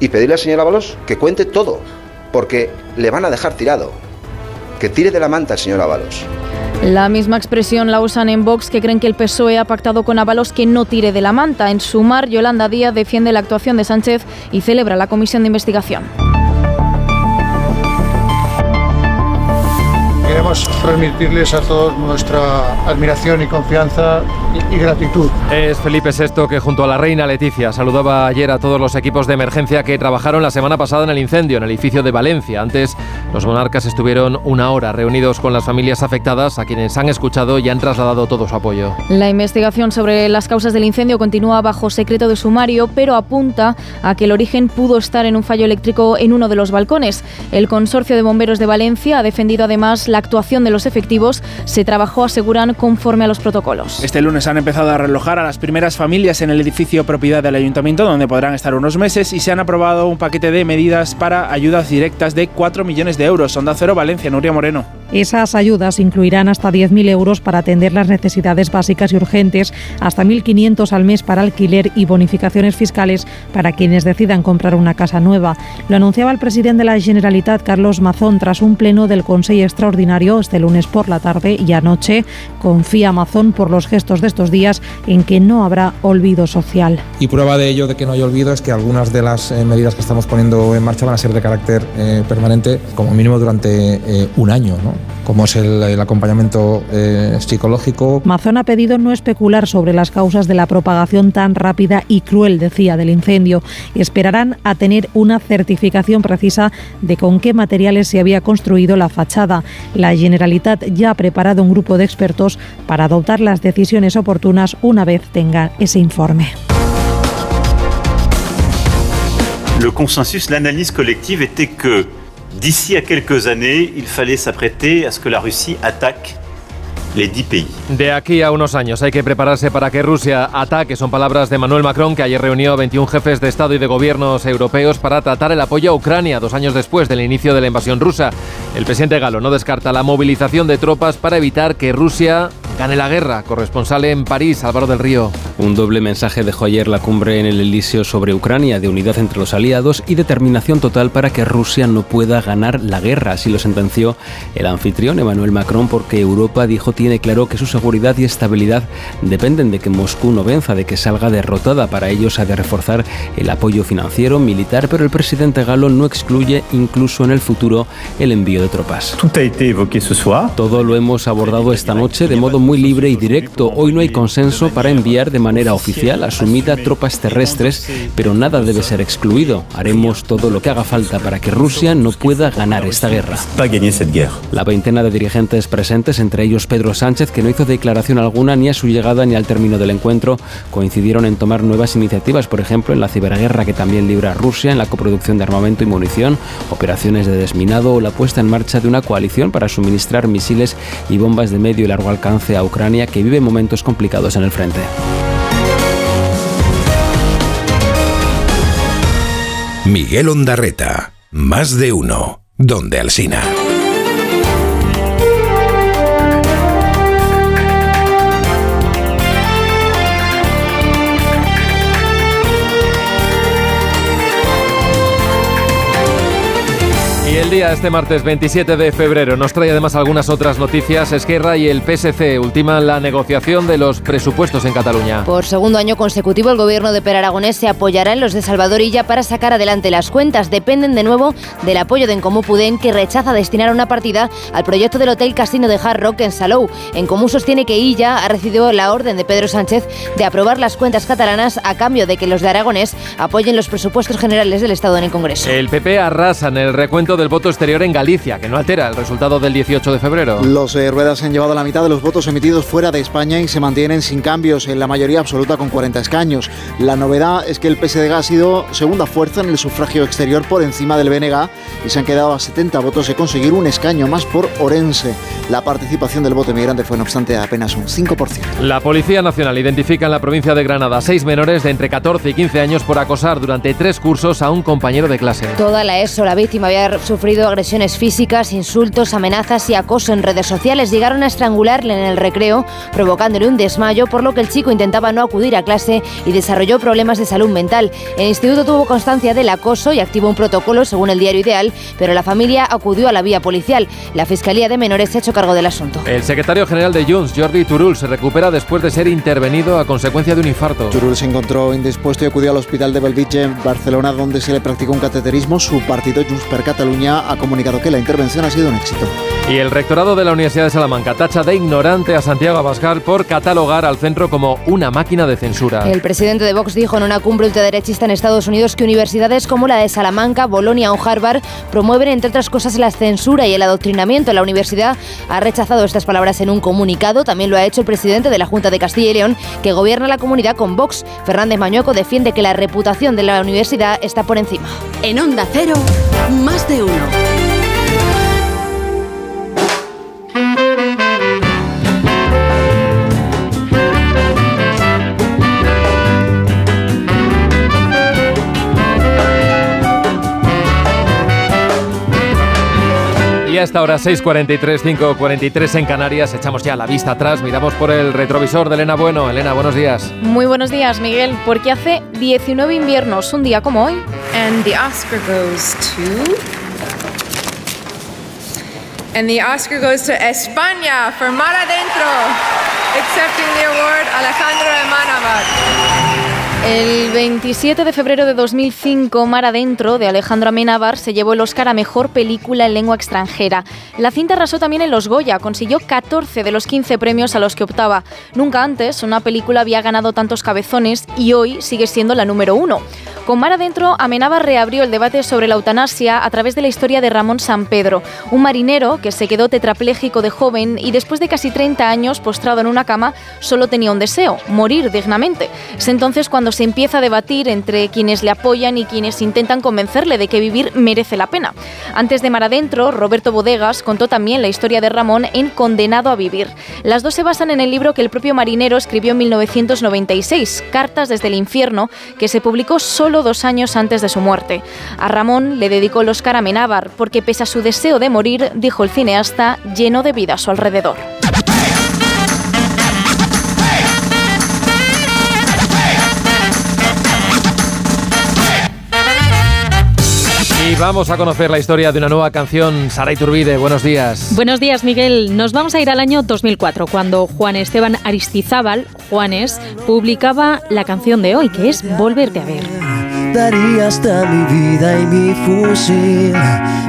y pedirle al señor Ábalos que cuente todo porque le van a dejar tirado. Que tire de la manta el señor Ábalos. La misma expresión la usan en Vox, que creen que el PSOE ha pactado con Ábalos que no tire de la manta. En Sumar, Yolanda Díaz defiende la actuación de Sánchez y celebra la comisión de investigación. Queremos transmitirles a todos nuestra admiración y confianza y, y, gratitud. Es Felipe VI que junto a la reina Leticia saludaba ayer a todos los equipos de emergencia que trabajaron la semana pasada en el incendio en el edificio de Valencia. Antes, los monarcas estuvieron una hora reunidos con las familias afectadas, a quienes han escuchado y han trasladado todo su apoyo. La investigación sobre las causas del incendio continúa bajo secreto de sumario, pero apunta a que el origen pudo estar en un fallo eléctrico en uno de los balcones. El consorcio de bomberos de Valencia ha defendido además la actuación de los efectivos. Se trabajó, aseguran, conforme a los protocolos. Este lunes han empezado a relojar a las primeras familias en el edificio propiedad del ayuntamiento, donde podrán estar unos meses, y se han aprobado un paquete de medidas para ayudas directas de 4 millones de euros. Onda Cero Valencia, Nuria Moreno. Esas ayudas incluirán hasta 10.000 euros para atender las necesidades básicas y urgentes, hasta 1.500 al mes para alquiler y bonificaciones fiscales para quienes decidan comprar una casa nueva. Lo anunciaba el presidente de la Generalitat, Carlos Mazón, tras un pleno del Consejo Extraordinario este lunes por la tarde y anoche. Confía Mazón por los gestos de estos días en que no habrá olvido social. Y prueba de ello, de que no hay olvido, es que algunas de las eh, medidas que estamos poniendo en marcha van a ser de carácter eh, permanente, como mínimo durante eh, un año, ¿no? Como es el, el acompañamiento eh, psicológico. Mazón ha pedido no especular sobre las causas de la propagación tan rápida y cruel, decía, del incendio. Esperarán a tener una certificación precisa de con qué materiales se había construido la fachada. La Generalitat ya ha preparado un grupo de expertos para adoptar las decisiones oportunas una vez tenga ese informe. Le consensus, l'analyse collective était que d'ici à quelques années, il fallait s'apprêter à ce que la Russie attaque les 10 pays. De aquí a unos años hay que prepararse para que Rusia ataque. Son palabras de Manuel Macron, que ayer reunió a 21 jefes de Estado y de gobiernos europeos para tratar el apoyo a Ucrania, dos años después del inicio de la invasión rusa. El presidente galo no descarta la movilización de tropas para evitar que Rusia gane la guerra. Corresponsal en París, Álvaro del Río. Un doble mensaje dejó ayer la cumbre en el Elíseo sobre Ucrania, de unidad entre los aliados y determinación total para que Rusia no pueda ganar la guerra. Así lo sentenció el anfitrión Emmanuel Macron, porque Europa dijo tiene claro que su seguridad y estabilidad dependen de que Moscú no venza, de que salga derrotada. Para ello se ha de reforzar el apoyo financiero, militar, pero el presidente galo no excluye incluso en el futuro el envío de tropas. Todo lo hemos abordado esta noche de modo muy libre y directo. Hoy no hay consenso para enviar de manera oficial asumida tropas terrestres, pero nada debe ser excluido. Haremos todo lo que haga falta para que Rusia no pueda ganar esta guerra. La veintena de dirigentes presentes, entre ellos Pedro Sánchez, que no hizo declaración alguna ni a su llegada ni al término del encuentro, coincidieron en tomar nuevas iniciativas, por ejemplo, en la ciberguerra que también libra Rusia, en la coproducción de armamento y munición, operaciones de desminado o la puesta en marcha de una coalición para suministrar misiles y bombas de medio y largo alcance a Ucrania, que vive momentos complicados en el frente. Miguel Ondarreta, más de uno, donde Alsina. El día este martes 27 de febrero nos trae además algunas otras noticias. Esquerra y el PSC ultiman la negociación de los presupuestos en Cataluña. Por segundo año consecutivo, el gobierno de Per Aragonés se apoyará en los de Salvador Illa para sacar adelante las cuentas. Dependen de nuevo del apoyo de Encomú Pudén, que rechaza destinar una partida al proyecto del Hotel Casino de Hard Rock en Salou. Encomú sostiene que Illa ha recibido la orden de Pedro Sánchez de aprobar las cuentas catalanas a cambio de que los de Aragonés apoyen los presupuestos generales del Estado en el Congreso. El PP arrasa en el recuento del voto exterior en Galicia, que no altera el resultado del 18 de febrero. Los eh, Ruedas han llevado la mitad de los votos emitidos fuera de España y se mantienen sin cambios, en la mayoría absoluta con 40 escaños. La novedad es que el PSG ha sido segunda fuerza en el sufragio exterior por encima del BNG y se han quedado a 70 votos de conseguir un escaño más por Orense. La participación del voto emigrante fue, no obstante, apenas un 5%. La Policía Nacional identifica en la provincia de Granada seis menores de entre 14 y 15 años por acosar durante tres cursos a un compañero de clase. Toda la ESO, la víctima había sufrido agresiones físicas, insultos, amenazas y acoso en redes sociales. Llegaron a estrangularle en el recreo, provocándole un desmayo, por lo que el chico intentaba no acudir a clase y desarrolló problemas de salud mental. El instituto tuvo constancia del acoso y activó un protocolo según el diario Ideal, pero la familia acudió a la vía policial. La Fiscalía de Menores se ha hecho cargo del asunto. El secretario general de Junts, Jordi Turul, se recupera después de ser intervenido a consecuencia de un infarto. Turul se encontró indispuesto y acudió al hospital de Belvitge en Barcelona, donde se le practicó un cateterismo. Su partido Junts per Ha comunicado que la intervención ha sido un éxito. Y el rectorado de la Universidad de Salamanca tacha de ignorante a Santiago Abascal por catalogar al centro como una máquina de censura. El presidente de Vox dijo en una cumbre ultraderechista en Estados Unidos que universidades como la de Salamanca, Bolonia o Harvard promueven, entre otras cosas, la censura y el adoctrinamiento. La universidad ha rechazado estas palabras en un comunicado. También lo ha hecho el presidente de la Junta de Castilla y León, que gobierna la comunidad con Vox. Fernández Mañueco defiende que la reputación de la universidad está por encima. En Onda Cero, más de uno. Y hasta ahora 6.43, 5.43 en Canarias, echamos ya la vista atrás, miramos por el retrovisor de Elena Bueno. Elena, buenos días. Muy buenos días, Miguel, porque hace 19 inviernos, un día como hoy. And the Oscar goes to... And the Oscar goes to España for Mar Adentro, accepting the award Alejandro Emanábar. El 27 de febrero de 2005, Mar Adentro, de Alejandro Amenábar, se llevó el Oscar a Mejor Película en Lengua Extranjera. La cinta arrasó también en los Goya, consiguió 14 de los 15 premios a los que optaba. Nunca antes una película había ganado tantos cabezones y hoy sigue siendo la número uno. Con Mar Adentro, Amenábar reabrió el debate sobre la eutanasia a través de la historia de Ramón San Pedro, un marinero que se quedó tetrapléjico de joven y después de casi 30 años postrado en una cama solo tenía un deseo, morir dignamente. Es entonces se empieza a debatir entre quienes le apoyan y quienes intentan convencerle de que vivir merece la pena. Antes de Mar Adentro, Roberto Bodegas contó también la historia de Ramón en Condenado a Vivir. Las dos se basan en el libro que el propio marinero escribió en 1996, Cartas desde el infierno, que se publicó solo dos años antes de su muerte. A Ramón le dedicó el Oscar a porque pese a su deseo de morir, dijo el cineasta, lleno de vida a su alrededor. Y vamos a conocer la historia de una nueva canción. Sara Iturbide, buenos días. Buenos días, Miguel. Nos vamos a ir al año 2004, cuando Juan Esteban Aristizábal, Juanes, publicaba la canción de hoy, que es Volverte a ver. Daría hasta mi vida y mi fusil,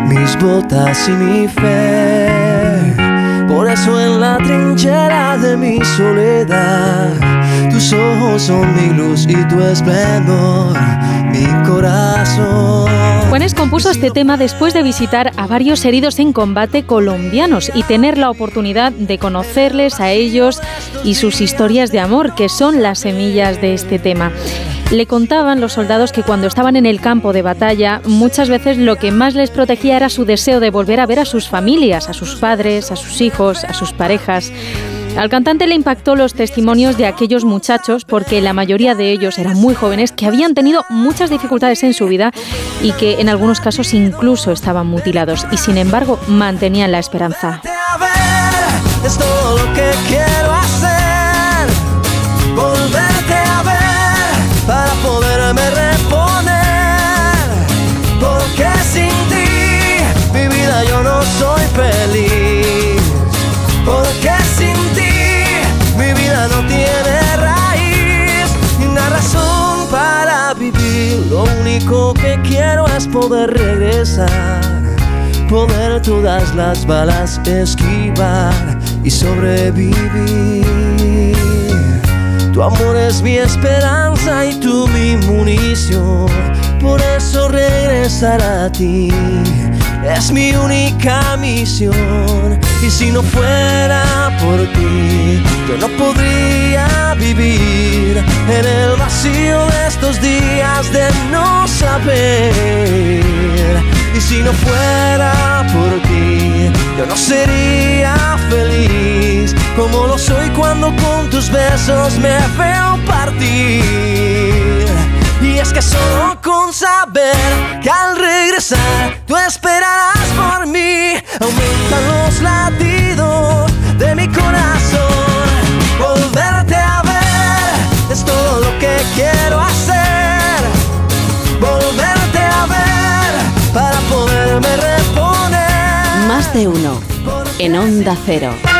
mis botas y mi fe. Por eso en la trinchera de mi soledad, tus ojos son mi luz y tu esplendor, mi corazón. Juanes compuso este tema después de visitar a varios heridos en combate colombianos y tener la oportunidad de conocerles a ellos y sus historias de amor, que son las semillas de este tema. Le contaban los soldados que cuando estaban en el campo de batalla, muchas veces lo que más les protegía era su deseo de volver a ver a sus familias, a sus padres, a sus hijos, a sus parejas. Al cantante le impactó los testimonios de aquellos muchachos porque la mayoría de ellos eran muy jóvenes que habían tenido muchas dificultades en su vida y que en algunos casos incluso estaban mutilados y sin embargo mantenían la esperanza. Volverte a ver para poderme. Porque sin ti, mi vida yo no soy feliz. Lo único que quiero es poder regresar. Poder todas las balas esquivar y sobrevivir. Tu amor es mi esperanza y tú mi munición, por eso regresar a ti es mi única misión. Y si no fuera por ti, yo no podría vivir en el vacío de estos días de no saber. Y si no fuera por ti, yo no sería feliz como lo soy cuando con tus besos me veo partir. Y es que solo con saber que al regresar tú esperarás por mí, aumentan los latidos de mi corazón. Volverte a ver es todo lo que quiero hacer. Volverte a ver para poderme reponer. Más de uno. En Onda Cero.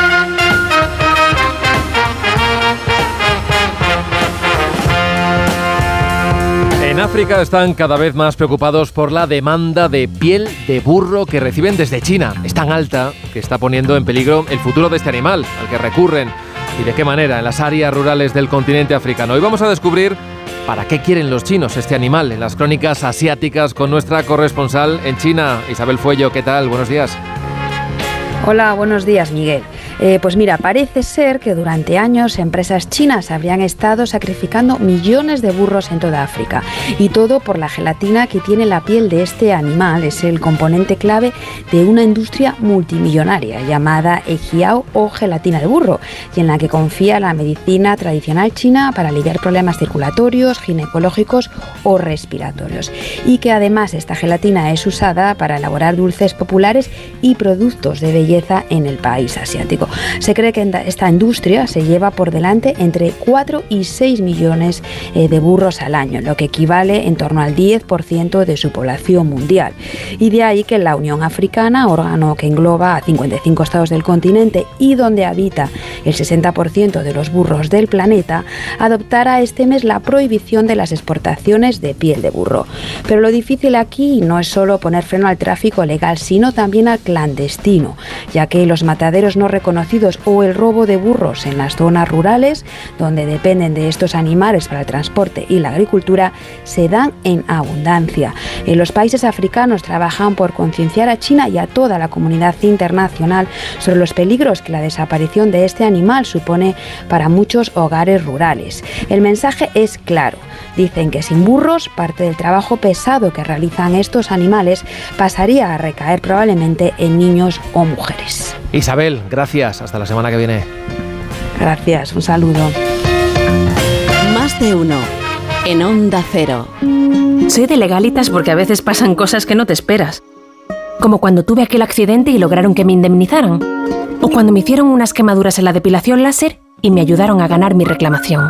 En África están cada vez más preocupados por la demanda de piel de burro que reciben desde China. Es tan alta que está poniendo en peligro el futuro de este animal al que recurren y de qué manera en las áreas rurales del continente africano. Hoy vamos a descubrir para qué quieren los chinos este animal en las crónicas asiáticas con nuestra corresponsal en China, Isabel Fuello. ¿Qué tal? Buenos días. Hola, buenos días, Miguel. Eh, pues mira, parece ser que durante años empresas chinas habrían estado sacrificando millones de burros en toda África. Y todo por la gelatina que tiene la piel de este animal. Es el componente clave de una industria multimillonaria llamada Ejiao o gelatina de burro, y en la que confía la medicina tradicional china para aliviar problemas circulatorios, ginecológicos o respiratorios. Y que además esta gelatina es usada para elaborar dulces populares y productos de belleza en el país asiático. Se cree que esta industria se lleva por delante entre 4 y 6 millones eh, de burros al año, lo que equivale en torno al 10% de su población mundial. Y de ahí que la Unión Africana, órgano que engloba a 55 estados del continente y donde habita el 60% de los burros del planeta, adoptara este mes la prohibición de las exportaciones de piel de burro. Pero lo difícil aquí no es solo poner freno al tráfico legal, sino también al clandestino, ya que los mataderos no reconocidos o el robo de burros en las zonas rurales, donde dependen de estos animales para el transporte y la agricultura, se dan en abundancia. En los países africanos trabajan por concienciar a China y a toda la comunidad internacional sobre los peligros que la desaparición de este animal supone para muchos hogares rurales. El mensaje es claro. Dicen que sin burros, parte del trabajo pesado que realizan estos animales pasaría a recaer probablemente en niños o mujeres. Isabel, gracias. Hasta la semana que viene. Gracias, un saludo. Más de uno. En Onda Cero. Soy de legalitas porque a veces pasan cosas que no te esperas. Como cuando tuve aquel accidente y lograron que me indemnizaran. O cuando me hicieron unas quemaduras en la depilación láser y me ayudaron a ganar mi reclamación.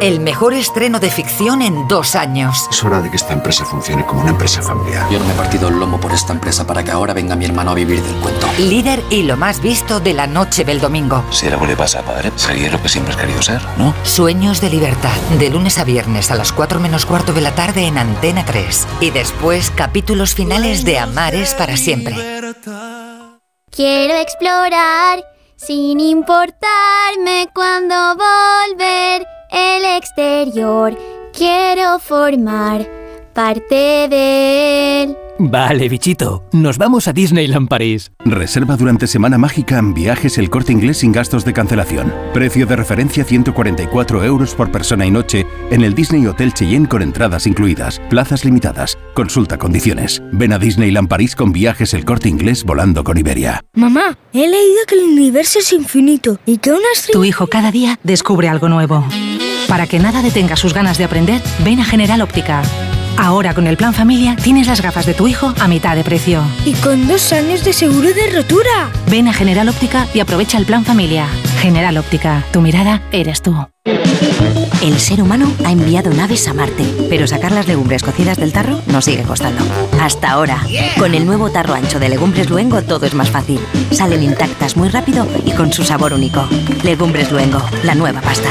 El mejor estreno de ficción en dos años. Es hora de que esta empresa funcione como una empresa familiar. Yo no me he partido el lomo por esta empresa para que ahora venga mi hermano a vivir del cuento. Líder y lo más visto de la noche del domingo. Si algo le pasa a padre, sería lo que siempre has querido ser, ¿no? Sueños de libertad. De lunes a viernes a las 4 menos cuarto de la tarde en Antena 3. Y después capítulos finales de Amares para siempre. Quiero explorar sin importarme cuando volver el exterior. Quiero formar parte de él. Vale, bichito, nos vamos a Disneyland París. Reserva durante Semana Mágica en viajes el corte inglés sin gastos de cancelación. Precio de referencia 144 euros por persona y noche en el Disney Hotel Cheyenne con entradas incluidas. Plazas limitadas. Consulta condiciones. Ven a Disneyland París con viajes el corte inglés volando con Iberia. Mamá, he leído que el universo es infinito y que una estrella... Tu hijo cada día descubre algo nuevo. Para que nada detenga sus ganas de aprender, ven a General Óptica. Ahora con el plan familia tienes las gafas de tu hijo a mitad de precio. Y con dos años de seguro de rotura. Ven a General Óptica y aprovecha el plan familia. General Óptica, tu mirada eres tú. El ser humano ha enviado naves a Marte, pero sacar las legumbres cocidas del tarro nos sigue costando. Hasta ahora. Con el nuevo tarro ancho de Legumbres Luengo todo es más fácil. Salen intactas muy rápido y con su sabor único. Legumbres Luengo, la nueva pasta.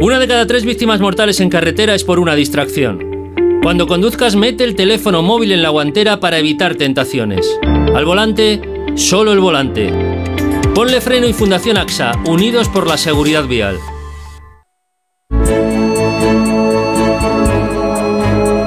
Una de cada tres víctimas mortales en carretera es por una distracción. Cuando conduzcas, mete el teléfono móvil en la guantera para evitar tentaciones. Al volante, solo el volante. Ponle freno y Fundación AXA, unidos por la seguridad vial.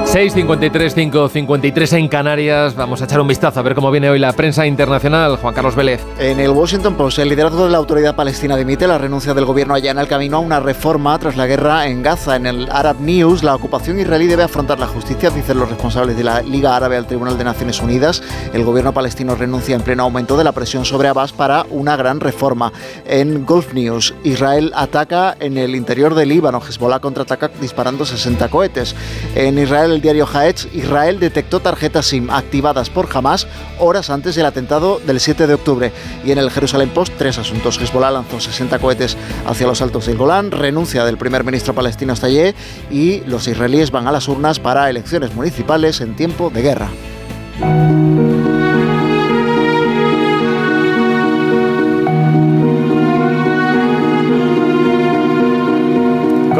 6.53, 5.53 en Canarias. Vamos a echar un vistazo a ver cómo viene hoy la prensa internacional. Juan Carlos Vélez. En el Washington Post, el liderazgo de la autoridad palestina dimite. La renuncia del gobierno allá en el camino a una reforma tras la guerra en Gaza. En el Arab News, la ocupación israelí debe afrontar la justicia, dicen los responsables de la Liga Árabe al Tribunal de Naciones Unidas. El gobierno palestino renuncia en pleno aumento de la presión sobre Abbas para una gran reforma. En Gulf News, Israel ataca en el interior del Líbano. Hezbollah contraataca disparando 60 cohetes. En Israel, el diario Haaretz, Israel detectó tarjetas SIM activadas por Hamas horas antes del atentado del 7 de octubre. Y en el Jerusalem Post, tres asuntos. Hezbollah lanzó 60 cohetes hacia los altos del Golán, renuncia del primer ministro palestino Stayé y los israelíes van a las urnas para elecciones municipales en tiempo de guerra.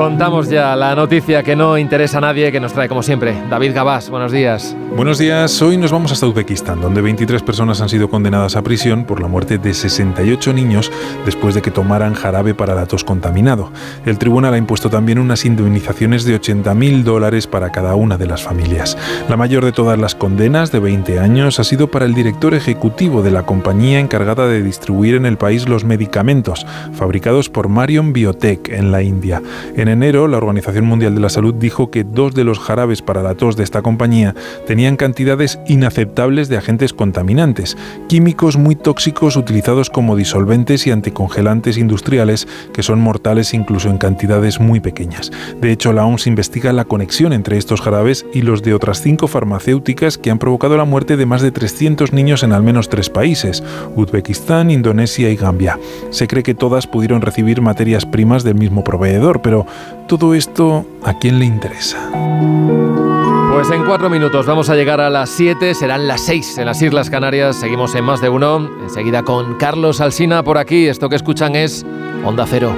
Contamos ya la noticia que no interesa a nadie, que nos trae como siempre David Gabás. Buenos días. Buenos días. Hoy nos vamos hasta Uzbekistán, donde 23 personas han sido condenadas a prisión por la muerte de 68 niños después de que tomaran jarabe para la tos contaminado. El tribunal ha impuesto también unas indemnizaciones de 80.000 dólares para cada una de las familias. La mayor de todas las condenas, de 20 años, ha sido para el director ejecutivo de la compañía encargada de distribuir en el país los medicamentos fabricados por Marion Biotech en la India. En enero, la Organización Mundial de la Salud dijo que dos de los jarabes para la tos de esta compañía tenían cantidades inaceptables de agentes contaminantes, químicos muy tóxicos utilizados como disolventes y anticongelantes industriales que son mortales incluso en cantidades muy pequeñas. De hecho, la OMS investiga la conexión entre estos jarabes y los de otras cinco farmacéuticas que han provocado la muerte de más de 300 niños en al menos tres países, Uzbekistán, Indonesia y Gambia. Se cree que todas pudieron recibir materias primas del mismo proveedor, pero todo esto, ¿a quién le interesa? Pues en cuatro minutos vamos a llegar a las 7, serán las 6 en las Islas Canarias. Seguimos en más de uno. Enseguida con Carlos Alsina por aquí. Esto que escuchan es Onda Cero.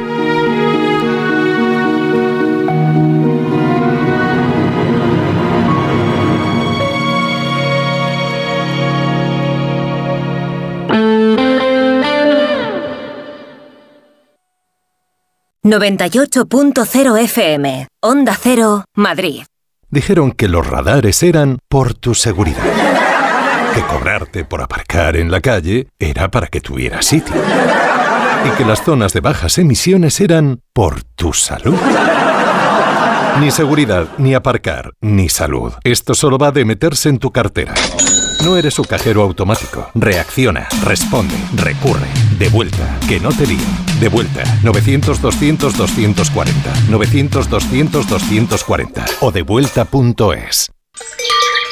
...98.0 FM... Onda Cero, Madrid. Dijeron que los radares eran por tu seguridad. Que cobrarte por aparcar en la calle era para que tuvieras sitio. Y que las zonas de bajas emisiones eran por tu salud. Ni seguridad, ni aparcar, ni salud. Esto solo va de meterse en tu cartera. No eres su cajero automático. Reacciona, responde, recurre. De vuelta, que no te lío. De vuelta, 900-200-240. 900-200-240. O devuelta.es.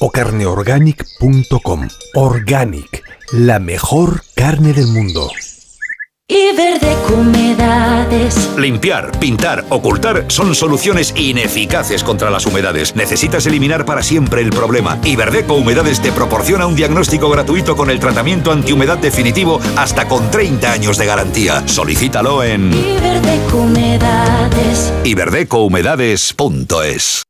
o carneorganic.com. Organic, la mejor carne del mundo. Iberdeco Humedades. Limpiar, pintar, ocultar son soluciones ineficaces contra las humedades. Necesitas eliminar para siempre el problema. Iberdeco Humedades te proporciona un diagnóstico gratuito con el tratamiento antihumedad definitivo hasta con 30 años de garantía. Solicítalo en Iberdeco Humedades. iberdecohumedades.es.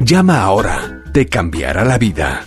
Llama ahora. te cambiará la vida.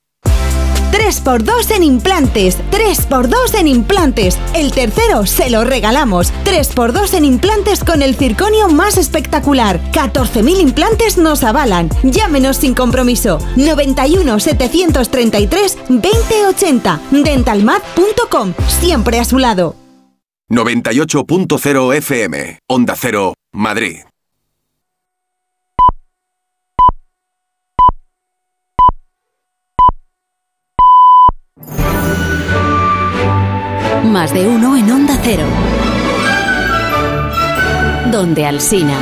3x2 en implantes. 3x2 en implantes. El tercero se lo regalamos. 3x2 en implantes con el circonio más espectacular. 14.000 implantes nos avalan. Llámenos sin compromiso. 91 733 2080. Dentalmat.com. Siempre a su lado. 98.0 FM. Onda Cero, Madrid. Más de uno en Onda Cero. Donde Alsina.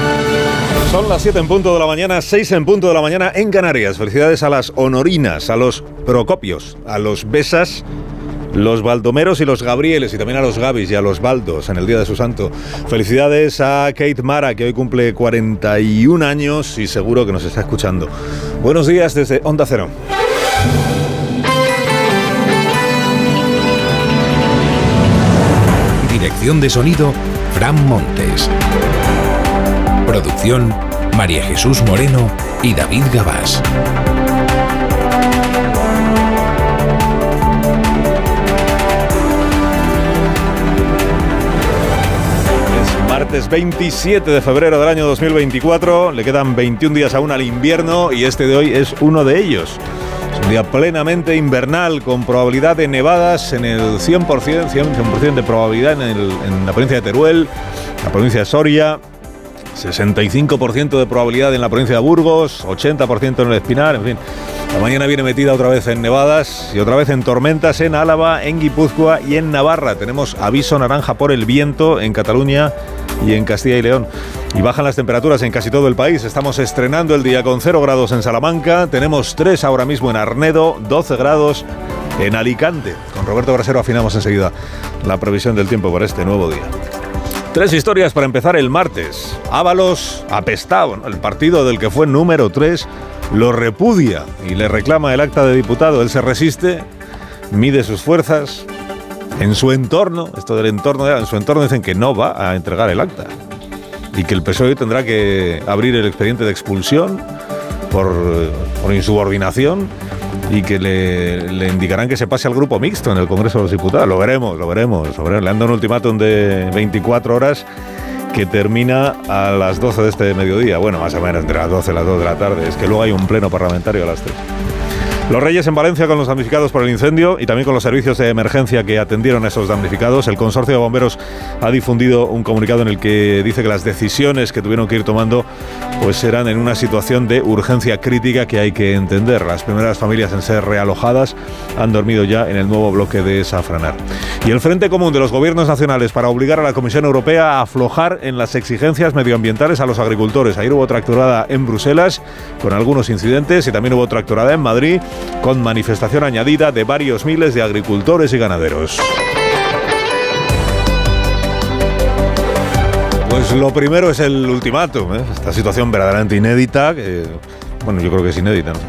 Son las 7 en punto de la mañana, 6 en punto de la mañana en Canarias. Felicidades a las honorinas, a los procopios, a los besas, los baldomeros y los gabrieles, y también a los gabis y a los baldos en el día de su santo. Felicidades a Kate Mara, que hoy cumple 41 años y seguro que nos está escuchando. Buenos días desde Onda Cero. Dirección de sonido, Fran Montes. Producción, María Jesús Moreno y David Gabás. Es martes 27 de febrero del año 2024. Le quedan 21 días aún al invierno y este de hoy es uno de ellos. Día plenamente invernal con probabilidad de nevadas en el 100%, 100% de probabilidad en, el- en la provincia de Teruel, la provincia de Soria, 65% de probabilidad en la provincia de Burgos, 80% en el Espinar, en fin. La mañana viene metida otra vez en nevadas y otra vez en tormentas en Álava, en Guipúzcoa y en Navarra. Tenemos aviso naranja por el viento en Cataluña y en Castilla y León. Y bajan las temperaturas en casi todo el país. Estamos estrenando el día con 0 grados en Salamanca, tenemos 3 ahora mismo en Arnedo, 12 grados en Alicante. Con Roberto Brasero afinamos enseguida la previsión del tiempo para este nuevo día. Tres historias para empezar el martes. Ábalos apestado, el partido del que fue número 3 lo repudia y le reclama el acta de diputado. Él se resiste, mide sus fuerzas. En su entorno, esto del entorno, en su entorno dicen que no va a entregar el acta y que el PSOE tendrá que abrir el expediente de expulsión por, por insubordinación y que le, le indicarán que se pase al grupo mixto en el Congreso de los Diputados. Lo veremos, lo veremos. lo veremos. Le han dado un ultimátum de 24 horas que termina a las 12 de este mediodía. Bueno, más o menos entre las 12 y las 2 de la tarde. Es que luego hay un pleno parlamentario a las 3. Los Reyes en Valencia con los damnificados por el incendio y también con los servicios de emergencia que atendieron a esos damnificados. El consorcio de bomberos ha difundido un comunicado en el que dice que las decisiones que tuvieron que ir tomando pues eran en una situación de urgencia crítica que hay que entender. Las primeras familias en ser realojadas han dormido ya en el nuevo bloque de Safranar. Y el Frente Común de los Gobiernos Nacionales para obligar a la Comisión Europea a aflojar en las exigencias medioambientales a los agricultores. Ayer hubo tractorada en Bruselas con algunos incidentes y también hubo tractorada en Madrid con manifestación añadida de varios miles de agricultores y ganaderos. Pues lo primero es el ultimátum, ¿eh? esta situación verdaderamente inédita, bueno, yo creo que es inédita, ¿no?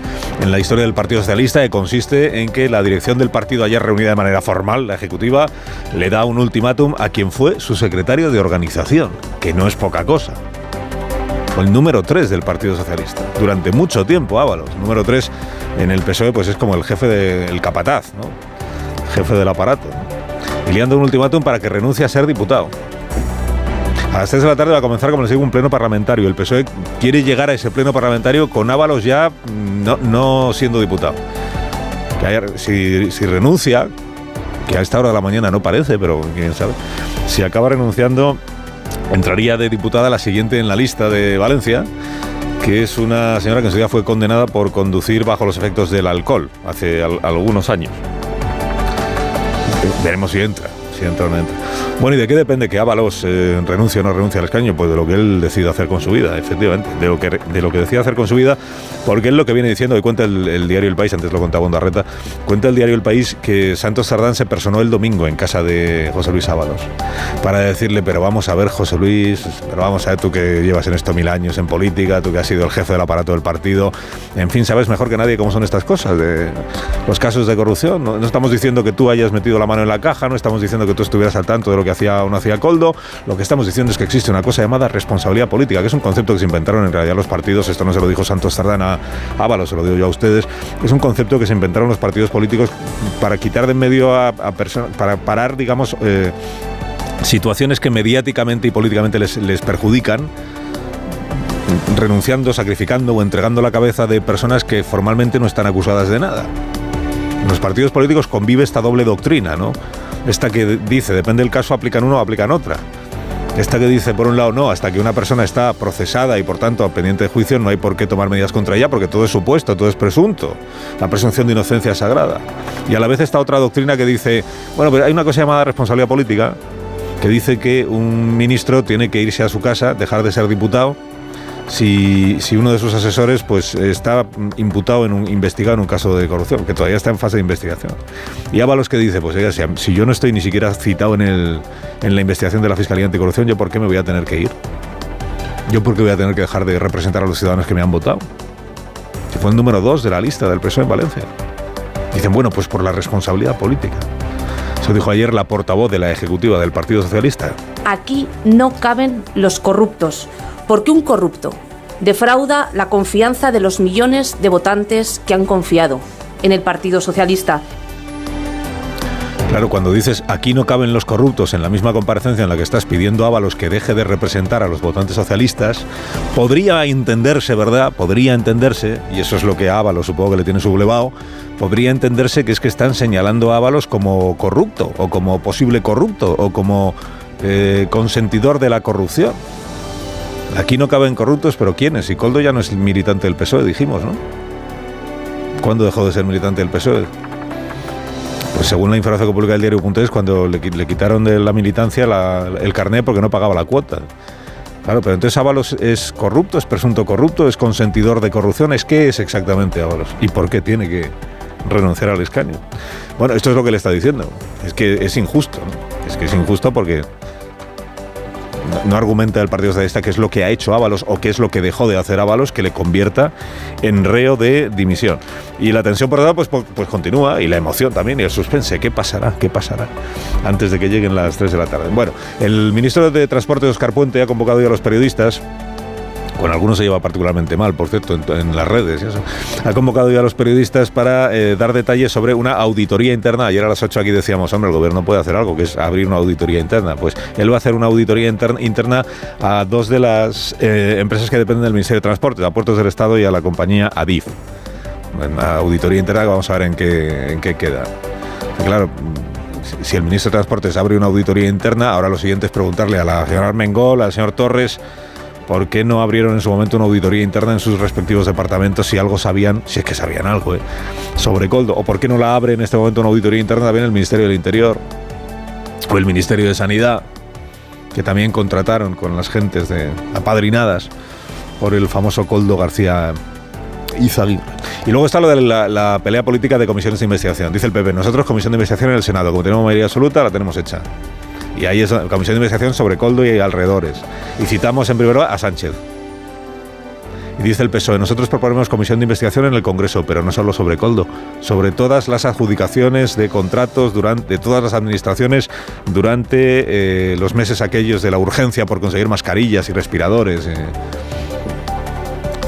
en la historia del Partido Socialista, que consiste en que la dirección del partido, ayer reunida de manera formal, la ejecutiva, le da un ultimátum a quien fue su secretario de organización, que no es poca cosa. Fue el número 3 del Partido Socialista, durante mucho tiempo Ábalos. Número 3 en el PSOE, pues es como el jefe del capataz, ¿no? jefe del aparato. y liando un ultimátum para que renuncie a ser diputado. A las 3 de la tarde va a comenzar, como les digo, un pleno parlamentario. El PSOE quiere llegar a ese pleno parlamentario con Ábalos ya mm, no, siendo diputado. Que si, si renuncia, que a esta hora de la mañana no parece, pero quién sabe, si acaba renunciando, entraría de diputada la siguiente en la lista de Valencia, que es una señora que en su día fue condenada por conducir bajo los efectos del alcohol hace al- algunos años. Veremos si entra, si entra o no entra. Bueno, ¿y de qué depende que Ábalos eh, renuncie o no renuncie al escaño? Pues de lo que él decida hacer con su vida, efectivamente. De lo que, de lo que decida hacer con su vida, porque es lo que viene diciendo, y cuenta el, diario El País, antes lo contaba Ondarreta, cuenta el diario El País que Santos Sardán se personó el domingo en casa de José Luis Ábalos para decirle, pero vamos a ver, José Luis, pero vamos a ver tú que llevas en esto mil años en política, tú que has sido el jefe del aparato del partido, en fin, sabes mejor que nadie cómo son estas cosas, de los casos de corrupción. No estamos diciendo que tú hayas metido la mano en la caja, no estamos diciendo que tú estuvieras al tanto de lo que hacía o no hacía Coldo, lo que estamos diciendo es que existe una cosa llamada responsabilidad política, que es un concepto que se inventaron en realidad los partidos, esto no se lo dijo Santos Sardana a Ábalos, se lo digo yo a ustedes, es un concepto que se inventaron los partidos políticos para quitar de en medio a, a personas, para parar, digamos, eh, situaciones que mediáticamente y políticamente les, les perjudican, renunciando, sacrificando o entregando la cabeza de personas que formalmente no están acusadas de nada. En los partidos políticos convive esta doble doctrina, ¿no? Esta que dice, depende del caso, aplican uno o aplican otra. Esta que dice, por un lado, no, hasta que una persona está procesada y por tanto pendiente de juicio, no hay por qué tomar medidas contra ella porque todo es supuesto, todo es presunto. La presunción de inocencia es sagrada. Y a la vez esta otra doctrina que dice, bueno, pero hay una cosa llamada responsabilidad política, que dice que un ministro tiene que irse a su casa, dejar de ser diputado, si, uno de sus asesores pues está imputado en un investigado en un caso de corrupción, que todavía está en fase de investigación. Y Ábalos que dice, pues si yo no estoy ni siquiera citado en, el, en la investigación de la Fiscalía Anticorrupción, ¿yo por qué me voy a tener que ir? ¿Yo por qué voy a tener que dejar de representar a los ciudadanos que me han votado? Si fue el número dos de la lista del PSOE en Valencia. Dicen, bueno, pues por la responsabilidad política. Eso dijo ayer la portavoz de la Ejecutiva del Partido Socialista. Aquí no caben los corruptos, porque un corrupto defrauda la confianza de los millones de votantes que han confiado en el Partido Socialista. Claro, cuando dices aquí no caben los corruptos en la misma comparecencia en la que estás pidiendo a Ábalos que deje de representar a los votantes socialistas, podría entenderse, ¿verdad? Podría entenderse, y eso es lo que a Ábalos supongo que le tiene sublevado, podría entenderse que es que están señalando a Ábalos como corrupto, o como posible corrupto, o como eh, consentidor de la corrupción. Aquí no caben corruptos, pero ¿quiénes? Y Coldo ya no es militante del PSOE, dijimos, ¿no? ¿Cuándo dejó de ser militante del PSOE? Pues según la información que publica el diario.es, cuando le, quitaron de la militancia el carné porque no pagaba la cuota. Claro, pero entonces Ábalos es corrupto, es presunto corrupto, es consentidor de corrupción. ¿Es qué es exactamente Ábalos? ¿Y por qué tiene que renunciar al escaño? Bueno, esto es lo que le está diciendo. Es que es injusto. Es que es injusto porque no argumenta el Partido Socialista qué es lo que ha hecho Ábalos o qué es lo que dejó de hacer Ábalos que le convierta en reo de dimisión. Y la tensión por otro pues, pues continúa y la emoción también y el suspense. ¿Qué pasará? ¿Qué pasará? Antes de que lleguen las 3 de la tarde. Bueno, el ministro de Transporte, Oscar Puente, ha convocado ya a los periodistas con algunos se lleva particularmente mal, por cierto, en, las redes. Ha convocado ya a los periodistas para eh, dar detalles sobre una auditoría interna. Ayer a las 8 aquí decíamos, hombre, el gobierno puede hacer algo, que es abrir una auditoría interna. Pues él va a hacer una auditoría interna, a dos de las eh, empresas que dependen del Ministerio de Transporte, a Puertos del Estado y a la compañía Adif. Una auditoría interna que vamos a ver en qué, en qué queda. Claro, si el ministro de Transportes abre una auditoría interna, ahora lo siguiente es preguntarle a la señora Armengol, al señor Torres, ¿Por qué no abrieron en su momento una auditoría interna en sus respectivos departamentos si algo sabían, si es que sabían algo, eh, sobre Coldo? ¿O por qué no la abre en este momento una auditoría interna también el Ministerio del Interior o el Ministerio de Sanidad, que también contrataron con las gentes de apadrinadas por el famoso Coldo García Izaguirre. Y luego está lo de la, la, pelea política de comisiones de investigación. Dice el PP, nosotros comisión de investigación en el Senado, como tenemos mayoría absoluta, la tenemos hecha. Y ahí es la comisión de investigación sobre Coldo y alrededores. Y citamos en primer lugar a Sánchez. Y dice el PSOE, nosotros proponemos comisión de investigación en el Congreso, pero no solo sobre Coldo, sobre todas las adjudicaciones de contratos durante de todas las administraciones durante eh, los meses aquellos de la urgencia por conseguir mascarillas y respiradores. Eh.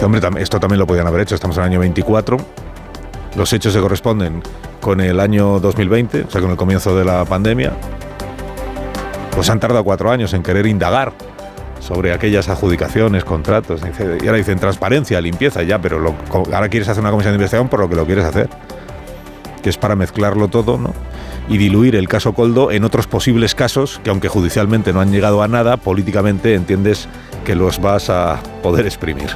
Hombre, esto también lo podían haber hecho, estamos en el año 24. Los hechos se corresponden con el año 2020, o sea, con el comienzo de la pandemia. Pues han tardado cuatro años en querer indagar sobre aquellas adjudicaciones, contratos. Y ahora dicen transparencia, limpieza, ya, pero lo, ahora quieres hacer una comisión de investigación por lo que lo quieres hacer, que es para mezclarlo todo, ¿no? Y diluir el caso Coldo en otros posibles casos que, aunque judicialmente no han llegado a nada, políticamente entiendes que los vas a poder exprimir.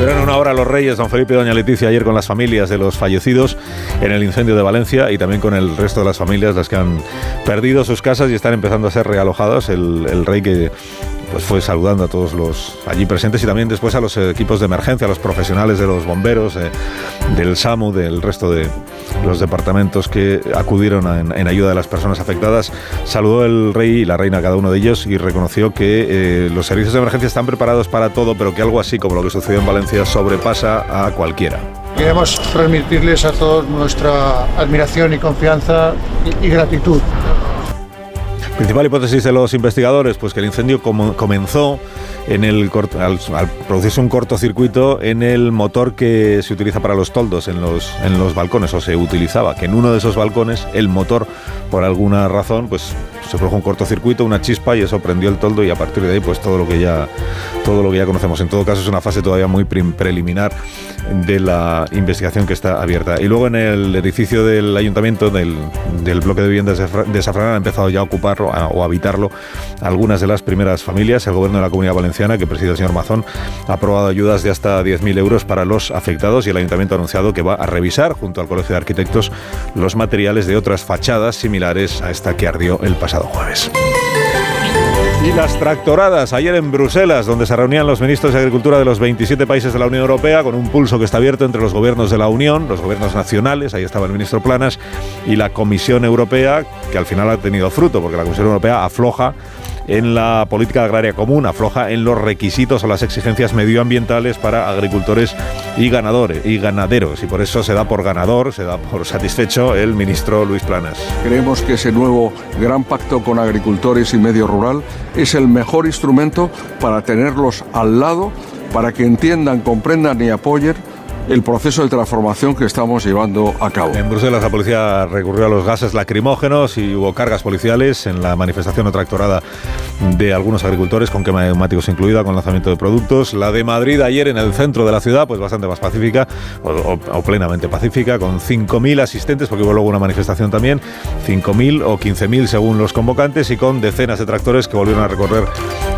Estuvieron una hora los reyes, don Felipe y doña Leticia, ayer con las familias de los fallecidos en el incendio de Valencia y también con el resto de las familias, las que han perdido sus casas y están empezando a ser realojadas. El, el rey que pues fue saludando a todos los allí presentes y también después a los equipos de emergencia, a los profesionales de los bomberos, eh, del SAMU, del resto de los departamentos que acudieron en, ayuda de las personas afectadas. Saludó el rey y la reina a cada uno de ellos y reconoció que eh, los servicios de emergencia están preparados para todo, pero que algo así como lo que sucedió en Valencia sobrepasa a cualquiera. Queremos transmitirles a todos nuestra admiración y confianza y gratitud Principal hipótesis de los investigadores, pues que el incendio comenzó en el al, producirse un cortocircuito en el motor que se utiliza para los toldos en los, en los balcones, o se utilizaba, que en uno de esos balcones el motor, por alguna razón, pues se produjo un cortocircuito, una chispa y eso prendió el toldo y a partir de ahí pues todo lo que ya todo lo que ya conocemos. En todo caso es una fase todavía muy preliminar de la investigación que está abierta. Y luego en el edificio del ayuntamiento del, del bloque de viviendas de Safrana han empezado ya a ocuparlo o a habitarlo algunas de las primeras familias. El gobierno de la Comunidad Valenciana que preside el señor Mazón ha aprobado ayudas de hasta 10.000 euros para los afectados y el ayuntamiento ha anunciado que va a revisar junto al Colegio de Arquitectos los materiales de otras fachadas similares a esta que ardió el pasado jueves. Y las tractoradas ayer en Bruselas, donde se reunían los ministros de Agricultura de los 27 países de la Unión Europea, con un pulso que está abierto entre los gobiernos de la Unión, los gobiernos nacionales, ahí estaba el ministro Planas, y la Comisión Europea, que al final ha tenido fruto, porque la Comisión Europea afloja en la política agraria común, afloja en los requisitos o las exigencias medioambientales para agricultores y ganadores y ganaderos y por eso se da por ganador, se da por satisfecho el ministro Luis Planas. Creemos que ese nuevo gran pacto con agricultores y medio rural es el mejor instrumento para tenerlos al lado, para que entiendan, comprendan y apoyen el proceso de transformación que estamos llevando a cabo. En Bruselas la policía recurrió a los gases lacrimógenos y hubo cargas policiales en la manifestación o tractorada de algunos agricultores con quema de neumáticos incluida, con lanzamiento de productos. La de Madrid ayer en el centro de la ciudad, pues bastante más pacífica o, plenamente pacífica, con 5.000 asistentes, porque hubo luego una manifestación también, 5.000 o 15.000 según los convocantes y con decenas de tractores que volvieron a recorrer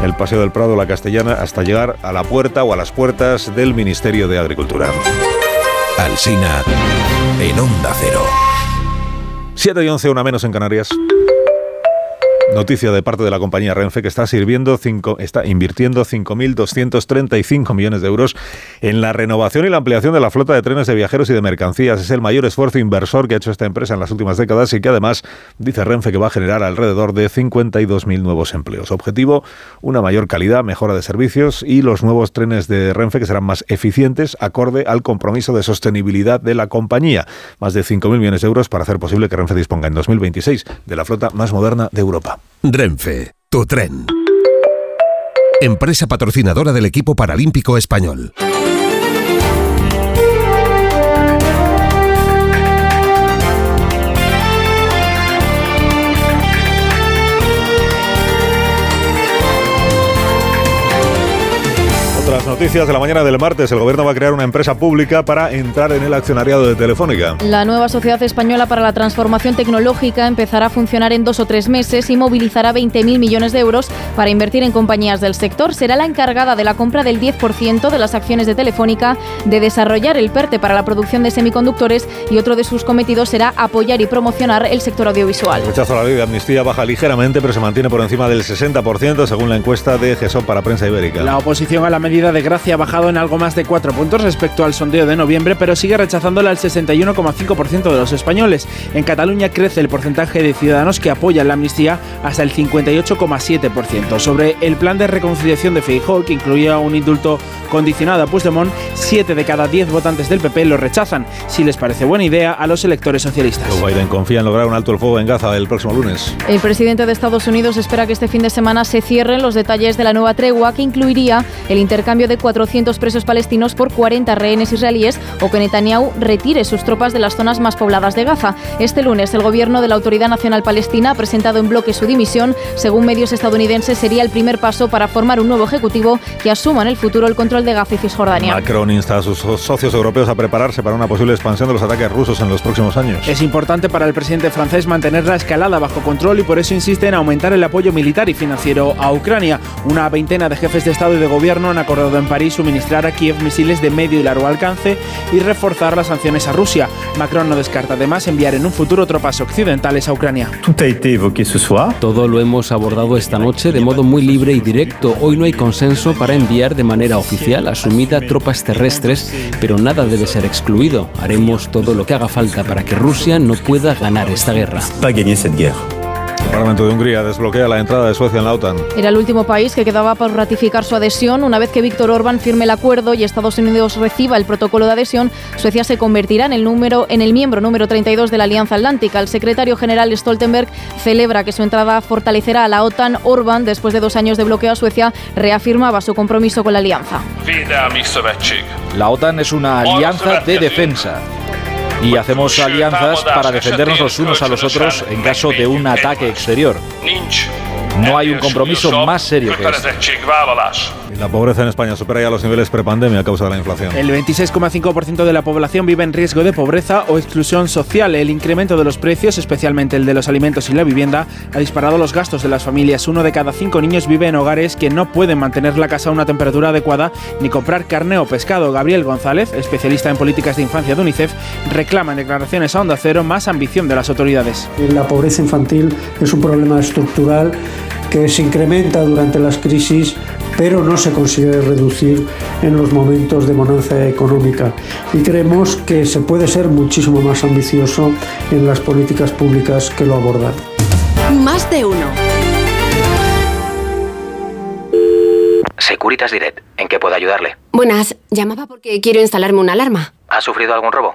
el Paseo del Prado, la Castellana, hasta llegar a la puerta o a las puertas del Ministerio de Agricultura. Alsina en Onda Cero. 7 y 11, una menos en Canarias. Noticia de parte de la compañía Renfe que está sirviendo cinco, está invirtiendo 5.235 millones de euros en la renovación y la ampliación de la flota de trenes de viajeros y de mercancías. Es el mayor esfuerzo inversor que ha hecho esta empresa en las últimas décadas y que además dice Renfe que va a generar alrededor de 52.000 nuevos empleos. Objetivo, una mayor calidad, mejora de servicios y los nuevos trenes de Renfe que serán más eficientes acorde al compromiso de sostenibilidad de la compañía. Más de 5.000 millones de euros para hacer posible que Renfe disponga en 2026 de la flota más moderna de Europa. Renfe, tu tren. Empresa patrocinadora del equipo paralímpico español. Noticias de la mañana del martes. El gobierno va a crear una empresa pública para entrar en el accionariado de Telefónica. La nueva Sociedad Española para la Transformación Tecnológica empezará a funcionar en dos o tres meses y movilizará 20.000 millones de euros para invertir en compañías del sector. Será la encargada de la compra del 10% de las acciones de Telefónica, de desarrollar el PERTE para la producción de semiconductores y otro de sus cometidos será apoyar y promocionar el sector audiovisual. El rechazo a la ley de amnistía baja ligeramente, pero se mantiene por encima del 60% según la encuesta de GESOP para Prensa Ibérica. La oposición a la medida de Gracia ha bajado en algo más de 4 puntos respecto al sondeo de noviembre, pero sigue rechazándola al 61,5% de los españoles. En Cataluña crece el porcentaje de ciudadanos que apoyan la amnistía hasta el 58,7%. Sobre el plan de reconciliación de Feijóo, que incluía un indulto condicionado a Puigdemont, 7 de cada 10 votantes del PP lo rechazan. Si les parece buena idea a los electores socialistas. Biden confía en lograr un alto el fuego en Gaza el próximo lunes. El presidente de Estados Unidos espera que este fin de semana se cierren los detalles de la nueva tregua que incluiría el intercambio de 400 presos palestinos por 40 rehenes israelíes o que Netanyahu retire sus tropas de las zonas más pobladas de Gaza. Este lunes, el gobierno de la Autoridad Nacional Palestina ha presentado en bloque su dimisión. Según medios estadounidenses, sería el primer paso para formar un nuevo ejecutivo que asuma en el futuro el control de Gaza y Cisjordania. Macron insta a sus socios europeos a prepararse para una posible expansión de los ataques rusos en los próximos años. Es importante para el presidente francés mantener la escalada bajo control y por eso insiste en aumentar el apoyo militar y financiero a Ucrania. Una veintena de jefes de Estado y de Gobierno han acordado en París suministrar a Kiev misiles de medio y largo alcance y reforzar las sanciones a Rusia. Macron no descarta además enviar en un futuro tropas occidentales a Ucrania. Todo lo hemos abordado esta noche de modo muy libre y directo. Hoy no hay consenso para enviar de manera oficial asumida tropas terrestres, pero nada debe ser excluido. Haremos todo lo que haga falta para que Rusia no pueda ganar esta guerra. El Parlamento de Hungría desbloquea la entrada de Suecia en la OTAN. Era el último país que quedaba por ratificar su adhesión. Una vez que Víctor Orbán firme el acuerdo y Estados Unidos reciba el protocolo de adhesión, Suecia se convertirá en el, número, en el miembro número 32 de la Alianza Atlántica. El secretario general Stoltenberg celebra que su entrada fortalecerá a la OTAN. Orbán, después de dos años de bloqueo a Suecia, reafirmaba su compromiso con la alianza. La OTAN es una alianza de defensa y hacemos alianzas para defendernos los unos a los otros en caso de un ataque exterior. No hay un compromiso más serio que este. La pobreza en España supera ya los niveles prepandemia a causa de la inflación. El 26,5% de la población vive en riesgo de pobreza o exclusión social. El incremento de los precios, especialmente el de los alimentos y la vivienda, ha disparado los gastos de las familias. Uno de cada cinco niños vive en hogares que no pueden mantener la casa a una temperatura adecuada ni comprar carne o pescado. Gabriel González, especialista en políticas de infancia de UNICEF, reclama en declaraciones a Onda Cero más ambición de las autoridades. La pobreza infantil es un problema estructural que se incrementa durante las crisis, pero no se consigue reducir en los momentos de bonanza económica. Y creemos que se puede ser muchísimo más ambicioso en las políticas públicas que lo abordan. Más de uno. Securitas Direct, ¿en qué puedo ayudarle? Buenas, llamaba porque quiero instalarme una alarma. ¿Ha sufrido algún robo?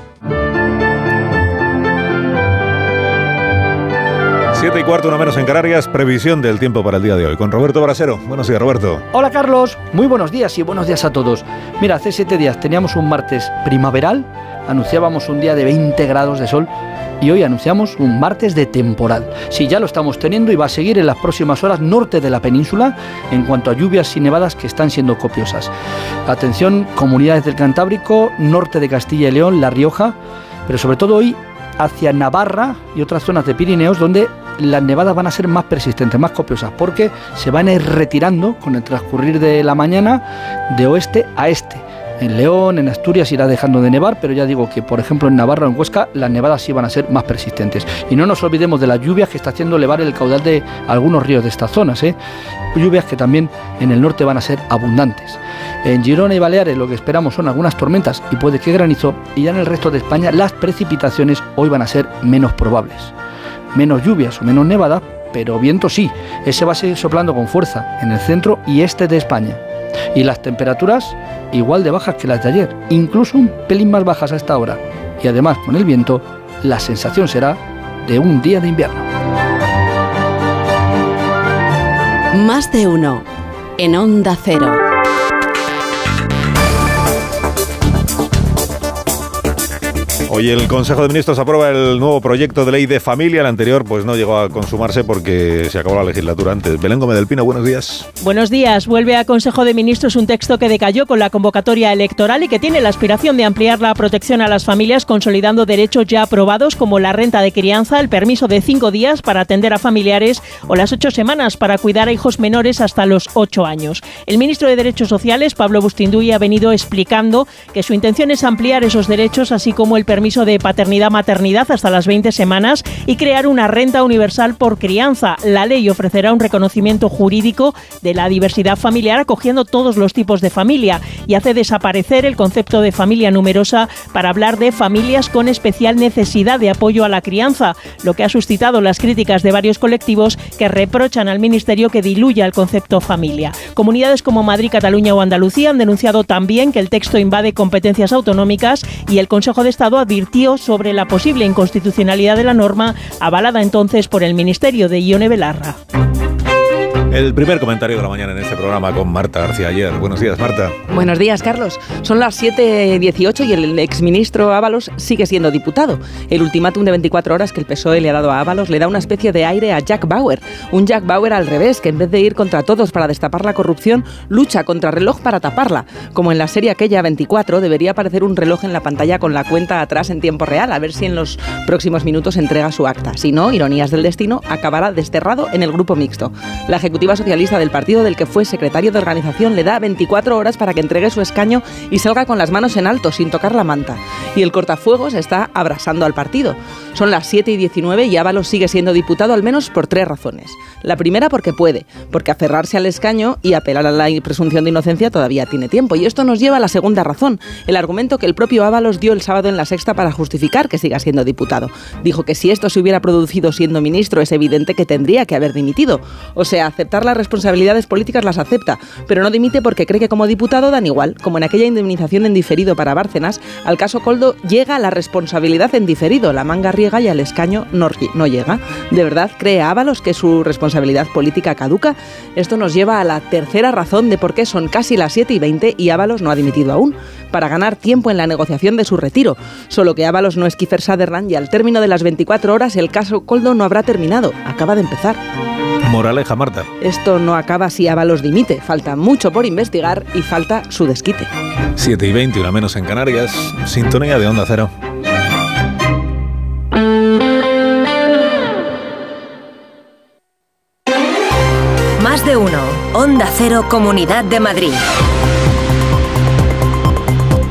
7 y cuarto, una menos en Canarias, previsión del tiempo para el día de hoy. Con Roberto Brasero. Buenos días, Roberto. Hola, Carlos. Muy buenos días y buenos días a todos. Mira, hace siete días teníamos un martes primaveral, anunciábamos un día de 20 grados de sol y hoy anunciamos un martes de temporal. Sí, ya lo estamos teniendo y va a seguir en las próximas horas norte de la península en cuanto a lluvias y nevadas que están siendo copiosas. Atención, comunidades del Cantábrico, norte de Castilla y León, La Rioja, pero sobre todo hoy hacia Navarra y otras zonas de Pirineos donde las nevadas van a ser más persistentes, más copiosas, porque se van a ir retirando con el transcurrir de la mañana de oeste a este. En León, en Asturias irá dejando de nevar, pero ya digo que, por ejemplo, en Navarra o en Huesca las nevadas sí van a ser más persistentes. Y no nos olvidemos de las lluvias que está haciendo elevar el caudal de algunos ríos de estas zonas. ¿eh? Lluvias que también en el norte van a ser abundantes. En Girona y Baleares lo que esperamos son algunas tormentas y puede que granizo, y ya en el resto de España las precipitaciones hoy van a ser menos probables menos lluvias o menos nevadas, pero viento sí. Ese va a seguir soplando con fuerza en el centro y este de España. Y las temperaturas igual de bajas que las de ayer, incluso un pelín más bajas a esta hora. Y además con el viento, la sensación será de un día de invierno. Más de uno en Onda Cero. Hoy el Consejo de Ministros aprueba el nuevo proyecto de ley de familia. El anterior pues no llegó a consumarse porque se acabó la legislatura antes. Belén Gómez del Pino, buenos días. Buenos días. Vuelve a Consejo de Ministros un texto que decayó con la convocatoria electoral y que tiene la aspiración de ampliar la protección a las familias consolidando derechos ya aprobados como la renta de crianza, el permiso de cinco días para atender a familiares o las ocho semanas para cuidar a hijos menores hasta los ocho años. El ministro de Derechos Sociales, Pablo Bustinduy, ha venido explicando que su intención es ampliar esos derechos así como el permiso permiso de paternidad-maternidad hasta las 20 semanas y crear una renta universal por crianza. La ley ofrecerá un reconocimiento jurídico de la diversidad familiar acogiendo todos los tipos de familia y hace desaparecer el concepto de familia numerosa para hablar de familias con especial necesidad de apoyo a la crianza, lo que ha suscitado las críticas de varios colectivos que reprochan al Ministerio que diluya el concepto familia. Comunidades como Madrid, Cataluña o Andalucía han denunciado también que el texto invade competencias autonómicas y el Consejo de Estado advirtió sobre la posible inconstitucionalidad de la norma avalada entonces por el Ministerio de Ione Belarra. El primer comentario de la mañana en este programa con Marta García ayer. Buenos días, Marta. Buenos días, Carlos. Son las 7.18 y el exministro Ábalos sigue siendo diputado. El ultimátum de 24 horas que el PSOE le ha dado a Ábalos le da una especie de aire a Jack Bauer. Un Jack Bauer al revés, que en vez de ir contra todos para destapar la corrupción, lucha contra reloj para taparla. Como en la serie aquella 24, debería aparecer un reloj en la pantalla con la cuenta atrás en tiempo real, a ver si en los próximos minutos entrega su acta. Si no, ironías del destino, acabará desterrado en el grupo mixto. La Socialista del partido del que fue secretario de organización le da 24 horas para que entregue su escaño y salga con las manos en alto sin tocar la manta. Y el cortafuegos está abrasando al partido. Son las 7 y 19 y Ábalos sigue siendo diputado al menos por tres razones. La primera porque puede, porque aferrarse al escaño y apelar a la presunción de inocencia todavía tiene tiempo. Y esto nos lleva a la segunda razón, el argumento que el propio Ábalos dio el sábado en la sexta para justificar que siga siendo diputado. Dijo que si esto se hubiera producido siendo ministro es evidente que tendría que haber dimitido. O sea, aceptar las responsabilidades políticas las acepta, pero no dimite porque cree que como diputado dan igual, como en aquella indemnización en diferido para Bárcenas, al caso Coldo llega la responsabilidad en diferido, la manga riega y al escaño no, no llega. ¿De verdad cree Ábalos que su responsabilidad política caduca? Esto nos lleva a la tercera razón de por qué son casi las 7 y 20 y Ábalos no ha dimitido aún, para ganar tiempo en la negociación de su retiro. Solo que Ábalos no es Kiefer Sutherland y al término de las 24 horas el caso Coldo no habrá terminado, acaba de empezar. Moraleja, Marta. Esto no acaba si Ábalos dimite. Falta mucho por investigar y falta su desquite. 7 y 20, una menos en Canarias. Sintonía de Onda Cero. Más de uno. Onda Cero, Comunidad de Madrid.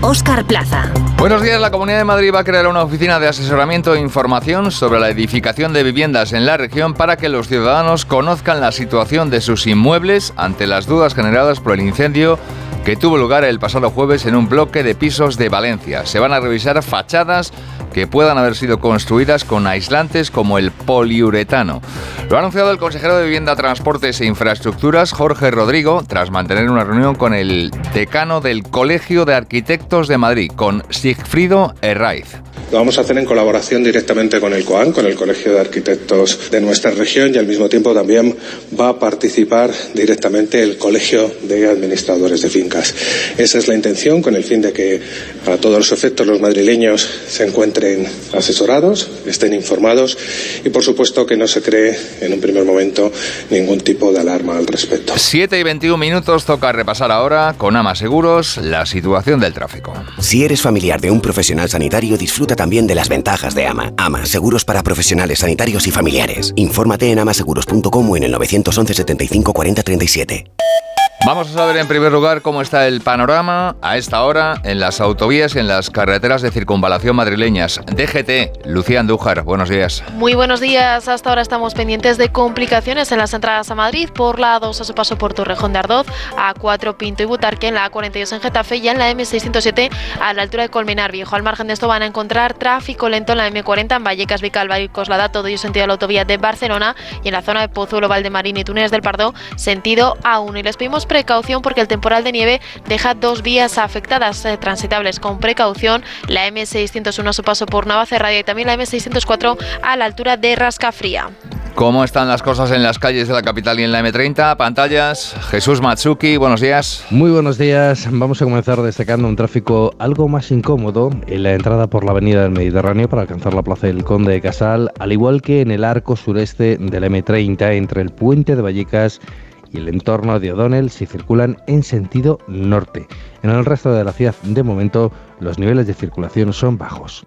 Oscar Plaza. Buenos días, la Comunidad de Madrid va a crear una oficina de asesoramiento e información sobre la edificación de viviendas en la región para que los ciudadanos conozcan la situación de sus inmuebles ante las dudas generadas por el incendio que tuvo lugar el pasado jueves en un bloque de pisos de Valencia. Se van a revisar fachadas que puedan haber sido construidas con aislantes como el poliuretano. Lo ha anunciado el consejero de Vivienda, Transportes e Infraestructuras, Jorge Rodrigo, tras mantener una reunión con el decano del Colegio de Arquitectos de Madrid, con Sigfrido Herraiz. Lo vamos a hacer en colaboración directamente con el COAN, con el Colegio de Arquitectos de nuestra región y al mismo tiempo también va a participar directamente el Colegio de Administradores de Fincas. Esa es la intención con el fin de que a todos los efectos los madrileños se encuentren asesorados, estén informados y por supuesto que no se cree en un primer momento ningún tipo de alarma al respecto. 7 y 21 minutos toca repasar ahora con Ama Seguros la situación del tráfico. Si eres familiar de un profesional sanitario, disfruta también de las ventajas de AMA. AMA, seguros para profesionales sanitarios y familiares. Infórmate en amaseguros.com o en el 911 75 40 37. Vamos a saber en primer lugar cómo está el panorama a esta hora en las autovías y en las carreteras de circunvalación madrileñas. DGT, Lucía Andújar, buenos días. Muy buenos días. Hasta ahora estamos pendientes de complicaciones en las entradas a Madrid por la A2 a su paso por Torrejón de Ardoz, A4 Pinto y Butarque, en la A42 en Getafe y en la M607 a la altura de Colmenar Viejo. Al margen de esto van a encontrar tráfico lento en la M40 en Vallecas, Vicalba y Coslada, todo ello sentido a la autovía de Barcelona y en la zona de Pozuelo, Valdemarín y Túneles del Pardo, sentido A1. Y les pedimos precaución porque el temporal de nieve deja dos vías afectadas eh, transitables con precaución, la M601 a su paso por Navacerrada y también la M604 a la altura de Rascafría. ¿Cómo están las cosas en las calles de la capital y en la M30? Pantallas, Jesús Matsuki, buenos días. Muy buenos días. Vamos a comenzar destacando un tráfico algo más incómodo en la entrada por la avenida del Mediterráneo para alcanzar la plaza del Conde de Casal, al igual que en el arco sureste de la M30 entre el puente de Vallecas y el entorno de O'Donnell si circulan en sentido norte. En el resto de la ciudad, de momento, los niveles de circulación son bajos.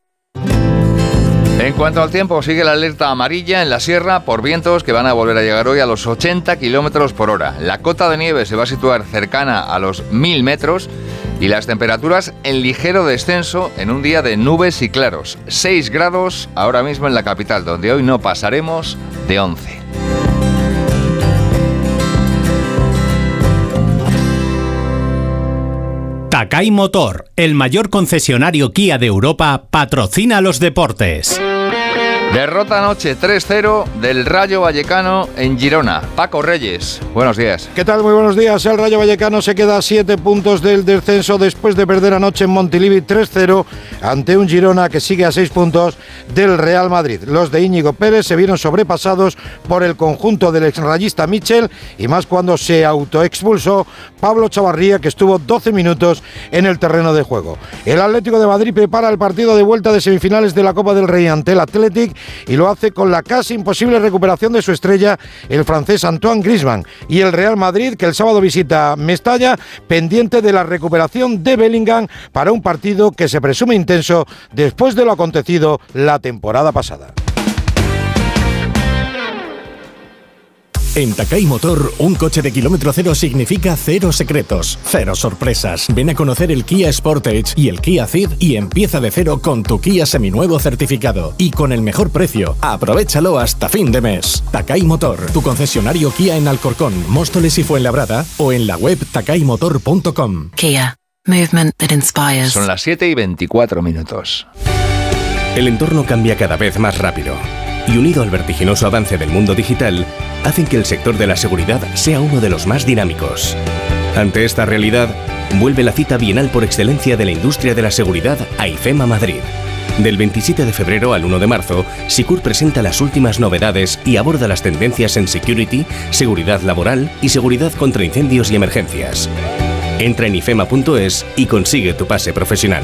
En cuanto al tiempo, sigue la alerta amarilla en la sierra por vientos que van a volver a llegar hoy a los 80 kilómetros por hora. La cota de nieve se va a situar cercana a los 1000 metros y las temperaturas en ligero descenso en un día de nubes y claros. 6 grados ahora mismo en la capital, donde hoy no pasaremos de 11. Takai Motor, el mayor concesionario Kia de Europa, patrocina los deportes. Derrota anoche 3-0 del Rayo Vallecano en Girona. Paco Reyes, buenos días. ¿Qué tal? Muy buenos días. El Rayo Vallecano se queda a 7 puntos del descenso después de perder anoche en Montilivi 3-0 ante un Girona que sigue a 6 puntos del Real Madrid. Los de Íñigo Pérez se vieron sobrepasados por el conjunto del exrayista Michel y más cuando se autoexpulsó Pablo Chavarría que estuvo 12 minutos en el terreno de juego. El Atlético de Madrid prepara el partido de vuelta de semifinales de la Copa del Rey ante el Athletic y lo hace con la casi imposible recuperación de su estrella, el francés Antoine Griezmann, y el Real Madrid, que el sábado visita Mestalla, pendiente de la recuperación de Bellingham para un partido que se presume intenso después de lo acontecido la temporada pasada. En Takai Motor, un coche de kilómetro cero significa cero secretos, cero sorpresas. Ven a conocer el Kia Sportage y el Kia Ceed y empieza de cero con tu Kia seminuevo certificado y con el mejor precio. Aprovechalo hasta fin de mes. Takai Motor, tu concesionario Kia en Alcorcón, Móstoles y Fuenlabrada o en la web takaimotor.com. Kia, movement that inspires. Son las 7 y 24 minutos. El entorno cambia cada vez más rápido y unido al vertiginoso avance del mundo digital, hacen que el sector de la seguridad sea uno de los más dinámicos. Ante esta realidad, vuelve la cita bienal por excelencia de la industria de la seguridad a IFEMA Madrid. Del 27 de febrero al 1 de marzo, SICUR presenta las últimas novedades y aborda las tendencias en security, seguridad laboral y seguridad contra incendios y emergencias. Entra en ifema.es y consigue tu pase profesional.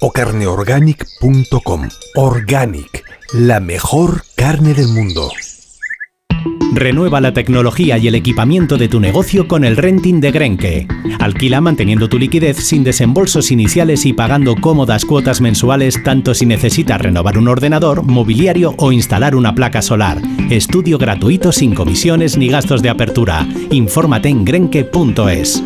o carneorganic.com. Organic, la mejor carne del mundo. Renueva la tecnología y el equipamiento de tu negocio con el renting de Grenke. Alquila manteniendo tu liquidez sin desembolsos iniciales y pagando cómodas cuotas mensuales tanto si necesitas renovar un ordenador, mobiliario o instalar una placa solar. Estudio gratuito sin comisiones ni gastos de apertura. Infórmate en grenke.es.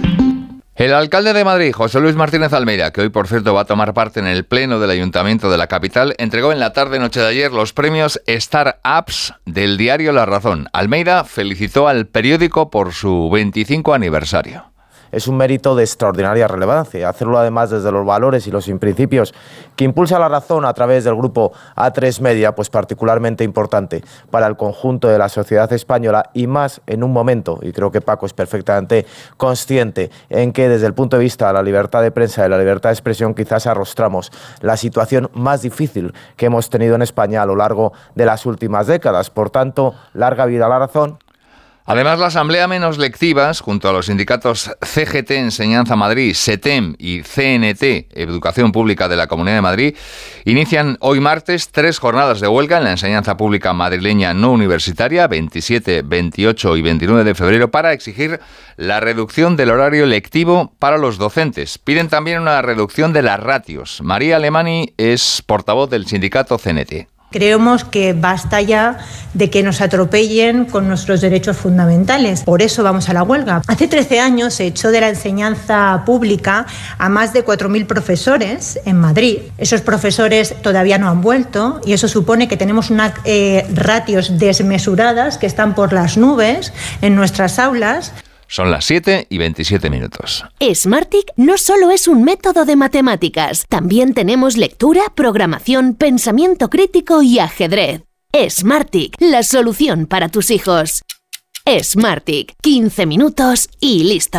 El alcalde de Madrid, José Luis Martínez Almeida, que hoy por cierto va a tomar parte en el pleno del ayuntamiento de la capital, entregó en la tarde-noche de ayer los premios Star Apps del diario La Razón. Almeida felicitó al periódico por su 25 aniversario es un mérito de extraordinaria relevancia. Hacerlo además desde los valores y los principios que impulsa la razón a través del grupo A3 Media, pues particularmente importante para el conjunto de la sociedad española y más en un momento, y creo que Paco es perfectamente consciente, en que desde el punto de vista de la libertad de prensa y de la libertad de expresión quizás arrostramos la situación más difícil que hemos tenido en España a lo largo de las últimas décadas. Por tanto, larga vida a la razón Además, la Asamblea Menos Lectivas, junto a los sindicatos CGT Enseñanza Madrid, SETEM y CNT Educación Pública de la Comunidad de Madrid, inician hoy martes tres jornadas de huelga en la enseñanza pública madrileña no universitaria, 27, 28 y 29 de febrero, para exigir la reducción del horario lectivo para los docentes. Piden también una reducción de las ratios. María Alemani es portavoz del sindicato CNT. Creemos que basta ya de que nos atropellen con nuestros derechos fundamentales. Por eso vamos a la huelga. Hace 13 años se echó de la enseñanza pública a más de 4.000 profesores en Madrid. Esos profesores todavía no han vuelto y eso supone que tenemos unas eh, ratios desmesuradas que están por las nubes en nuestras aulas. Son las 7 y 27 minutos. Smartick no solo es un método de matemáticas, también tenemos lectura, programación, pensamiento crítico y ajedrez. Smartick, la solución para tus hijos. Smartick, 15 minutos y listo.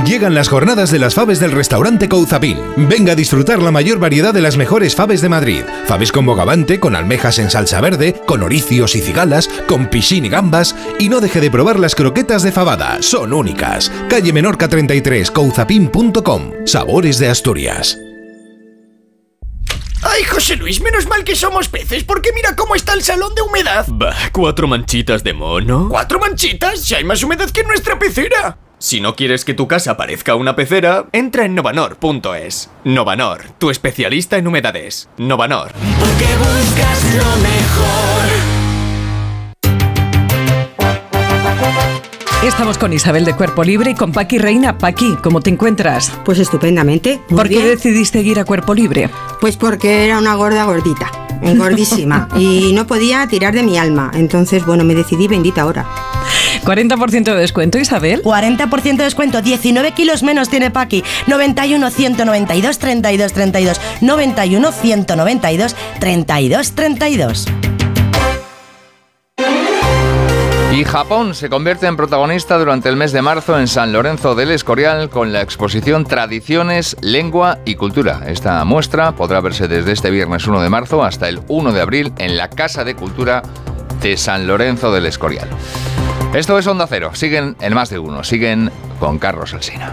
Llegan las jornadas de las faves del restaurante Couzapin. Venga a disfrutar la mayor variedad de las mejores faves de Madrid. Faves con bogavante, con almejas en salsa verde, con oricios y cigalas, con piscín y gambas. Y no deje de probar las croquetas de fabada. Son únicas. Calle Menorca 33, couzapin.com. Sabores de Asturias. Ay, José Luis, menos mal que somos peces, porque mira cómo está el salón de humedad. Bah, cuatro manchitas de mono. ¿Cuatro manchitas? Si hay más humedad que en nuestra pecera. Si no quieres que tu casa parezca una pecera, entra en novanor.es. Novanor, tu especialista en humedades. Novanor. Porque buscas lo mejor. Estamos con Isabel de Cuerpo Libre y con Paqui Reina. Paqui, ¿cómo te encuentras? Pues estupendamente. muy ¿Por qué bien. decidiste ir a Cuerpo Libre? Pues porque era una gorda gordita, gordísima, y no podía tirar de mi alma. Entonces, bueno, me decidí bendita ahora. 40% de descuento, Isabel. 40% de descuento, 19 kilos menos tiene Paqui. 91 192 32 32. 91 192 32 32. Y Japón se convierte en protagonista durante el mes de marzo en San Lorenzo del Escorial con la exposición Tradiciones, Lengua y Cultura. Esta muestra podrá verse desde este viernes 1 de marzo hasta el 1 de abril en la Casa de Cultura de San Lorenzo del Escorial. Esto es Onda Cero. Siguen en más de uno. Siguen con Carlos Alsina.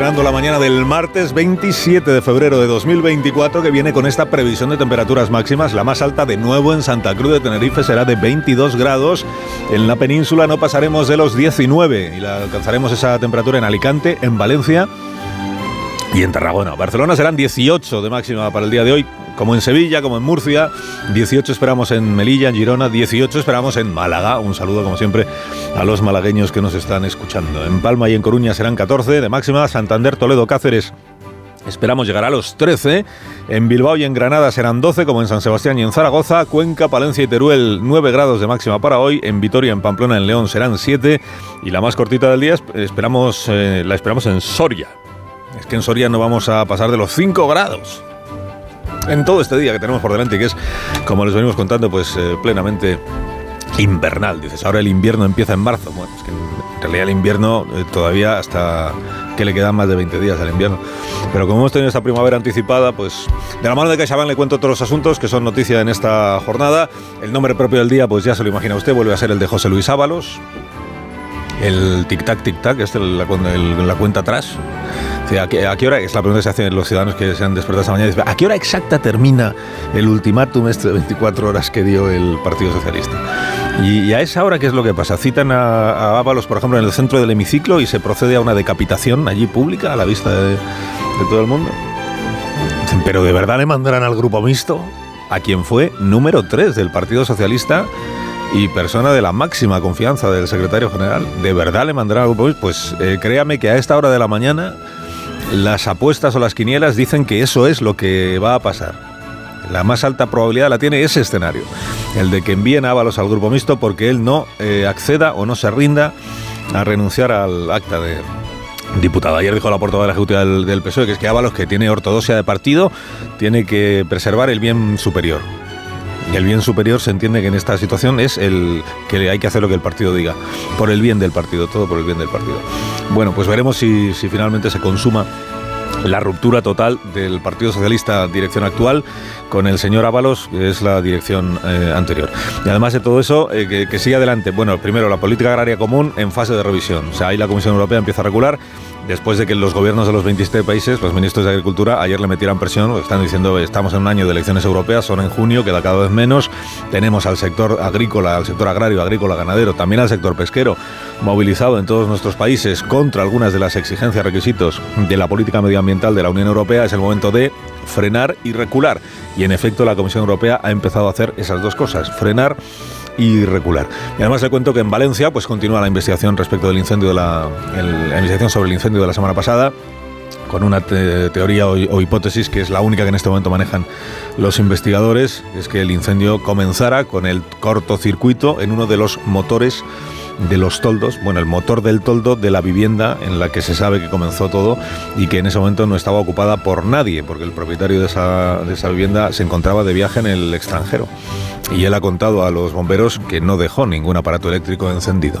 La mañana del martes 27 de febrero de 2024, que viene con esta previsión de temperaturas máximas. La más alta de nuevo en Santa Cruz de Tenerife será de 22 grados. En la península no pasaremos de los 19 y alcanzaremos esa temperatura en Alicante, en Valencia y en Tarragona. Barcelona serán 18 de máxima para el día de hoy, como en Sevilla, como en Murcia. 18 esperamos en Melilla, en Girona. 18 esperamos en Málaga. Un saludo, como siempre, a los malagueños que nos están escuchando. En Palma y en Coruña serán 14 de máxima. Santander, Toledo, Cáceres. Esperamos llegar a los 13. En Bilbao y en Granada serán 12, como en San Sebastián y en Zaragoza. Cuenca, Palencia y Teruel, 9 grados de máxima para hoy. En Vitoria, en Pamplona, en León serán 7. Y la más cortita del día esp- esperamos, eh, la esperamos en Soria. Es que en Soria no vamos a pasar de los 5 grados. En todo este día que tenemos por delante, que es, como les venimos contando, pues eh, plenamente invernal. Dices, ahora el invierno empieza en marzo. Bueno, es que en realidad el invierno eh, todavía hasta que le quedan más de 20 días al invierno. Pero como hemos tenido esta primavera anticipada, pues de la mano de CaixaBank le cuento los asuntos que son noticia en esta jornada. El nombre propio del día, pues ya se lo imagina usted, vuelve a ser el de José Luis Ábalos. el tic-tac, tic-tac, este, la, el- la cuenta atrás. Dice, ¿A qué, a qué hora? Es la pregunta que se hacen los ciudadanos que se han despertado esta mañana. ¿A qué hora exacta termina el ultimátum este de 24 horas que dio el Partido Socialista? Y, a esa hora, ¿qué es lo que pasa? Citan a, a Ábalos, por ejemplo, en el centro del hemiciclo y se procede a una decapitación allí pública, a la vista de, todo el mundo. Pero ¿de verdad le mandarán al grupo mixto a quien fue número 3 del Partido Socialista y persona de la máxima confianza del secretario general? ¿De verdad le mandarán al grupo mixto? Pues eh, créame que a esta hora de la mañana las apuestas o las quinielas dicen que eso es lo que va a pasar. La más alta probabilidad la tiene ese escenario, el de que envíen a Ábalos al grupo mixto porque él no eh, acceda o no se rinda a renunciar al acta de, diputado. Ayer dijo la portavoz de la Ejecutiva del, del PSOE que es que Ábalos, que tiene ortodoxia de partido, tiene que preservar el bien superior. El bien superior se entiende que en esta situación es el que hay que hacer lo que el partido diga. Por el bien del partido, todo por el bien del partido. Bueno, pues veremos si, finalmente se consuma la ruptura total del Partido Socialista dirección actual con el señor Ábalos, que es la dirección eh, anterior. Y además de todo eso, eh, que, que siga adelante. Bueno, primero, la política agraria común en fase de revisión. O sea, ahí la Comisión Europea empieza a regular después de que los gobiernos de los 27 países, los ministros de Agricultura, ayer le metieran presión, están diciendo estamos en un año de elecciones europeas, son en junio, queda cada vez menos, tenemos al sector agrícola, al sector agrario, agrícola, ganadero, también al sector pesquero, movilizado en todos nuestros países contra algunas de las exigencias, requisitos de la política medioambiental de la Unión Europea, es el momento de frenar y recular. Y en efecto la Comisión Europea ha empezado a hacer esas dos cosas, frenar y recular. Y además le cuento que en Valencia pues continúa la investigación respecto del incendio de la, la investigación sobre el incendio de la semana pasada con una te- teoría o hipótesis que es la única que en este momento manejan los investigadores, es que el incendio comenzara con el cortocircuito en uno de los motores de los toldos, bueno, el motor del toldo de la vivienda en la que se sabe que comenzó todo y que en ese momento no estaba ocupada por nadie, porque el propietario de esa, de esa vivienda se encontraba de viaje en el extranjero. Y él ha contado a los bomberos que no dejó ningún aparato eléctrico encendido.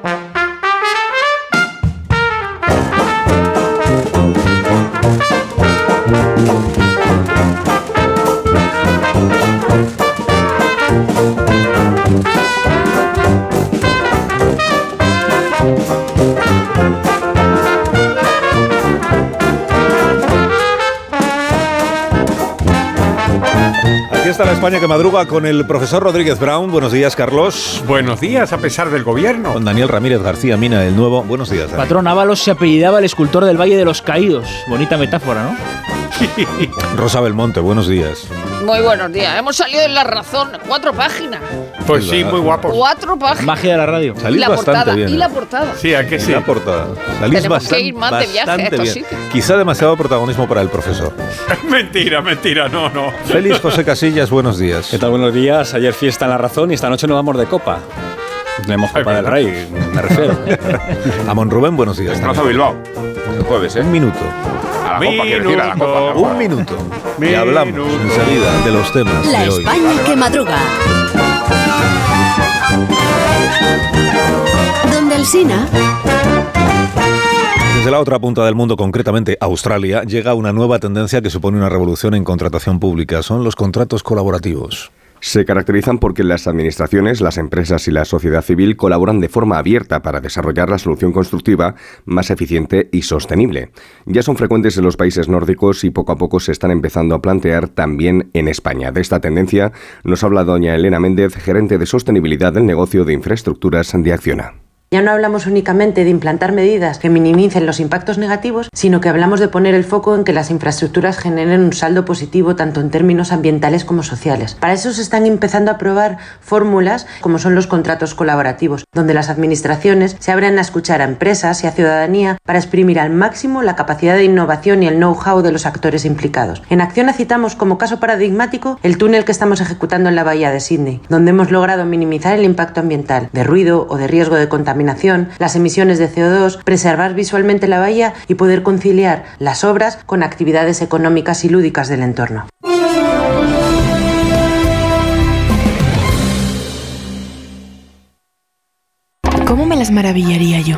Está la España que madruga con el profesor Rodríguez Brown. Buenos días, Carlos. Buenos días, a pesar del gobierno. Con Daniel Ramírez García Mina, el nuevo. Buenos días, Daniel. Patrón Ábalos se apellidaba el escultor del Valle de los Caídos. Bonita metáfora, ¿no? Rosa Belmonte, buenos días. Muy buenos días. Hemos salido en La Razón. Cuatro páginas. Pues sí, muy guapo. Cuatro páginas. Magia de la radio. Y Salís la bastante portada. bien. Y la ¿eh? portada. Sí, ¿a qué sí? La portada. Salís Tenemos que bastante, ir más de viaje a estos bien. sitios. Quizá demasiado protagonismo para el profesor. mentira, mentira, no, no. Félix José Casillas, buenos días. ¿Qué tal? Buenos días. Ayer fiesta en La Razón y esta noche nos vamos de copa. Tenemos Copa del Rey, me refiero. Amon Rubén, buenos días. Estamos a Bilbao. El jueves, ¿eh? Un minuto. A la copa, quiero decir, a la copa. Un minuto. Y hablamos enseguida de los temas La de hoy. España que madruga. Donde el Sina. Desde la otra punta del mundo, concretamente Australia, llega una nueva tendencia que supone una revolución en contratación pública. Son los contratos colaborativos. Se caracterizan porque las administraciones, las empresas y la sociedad civil colaboran de forma abierta para desarrollar la solución constructiva más eficiente y sostenible. Ya son frecuentes en los países nórdicos y poco a poco se están empezando a plantear también en España. De esta tendencia nos habla doña Elena Méndez, gerente de sostenibilidad del negocio de infraestructuras de Acciona. Ya no hablamos únicamente de implantar medidas que minimicen los impactos negativos, sino que hablamos de poner el foco en que las infraestructuras generen un saldo positivo tanto en términos ambientales como sociales. Para eso se están empezando a probar fórmulas como son los contratos colaborativos, donde las administraciones se abren a escuchar a empresas y a ciudadanía para exprimir al máximo la capacidad de innovación y el know-how de los actores implicados. En Acciona citamos como caso paradigmático el túnel que estamos ejecutando en la bahía de Sydney, donde hemos logrado minimizar el impacto ambiental, de ruido o de riesgo de contaminación, las emisiones de CO2, preservar visualmente la bahía y poder conciliar las obras con actividades económicas y lúdicas del entorno. ¿Cómo me las maravillaría yo?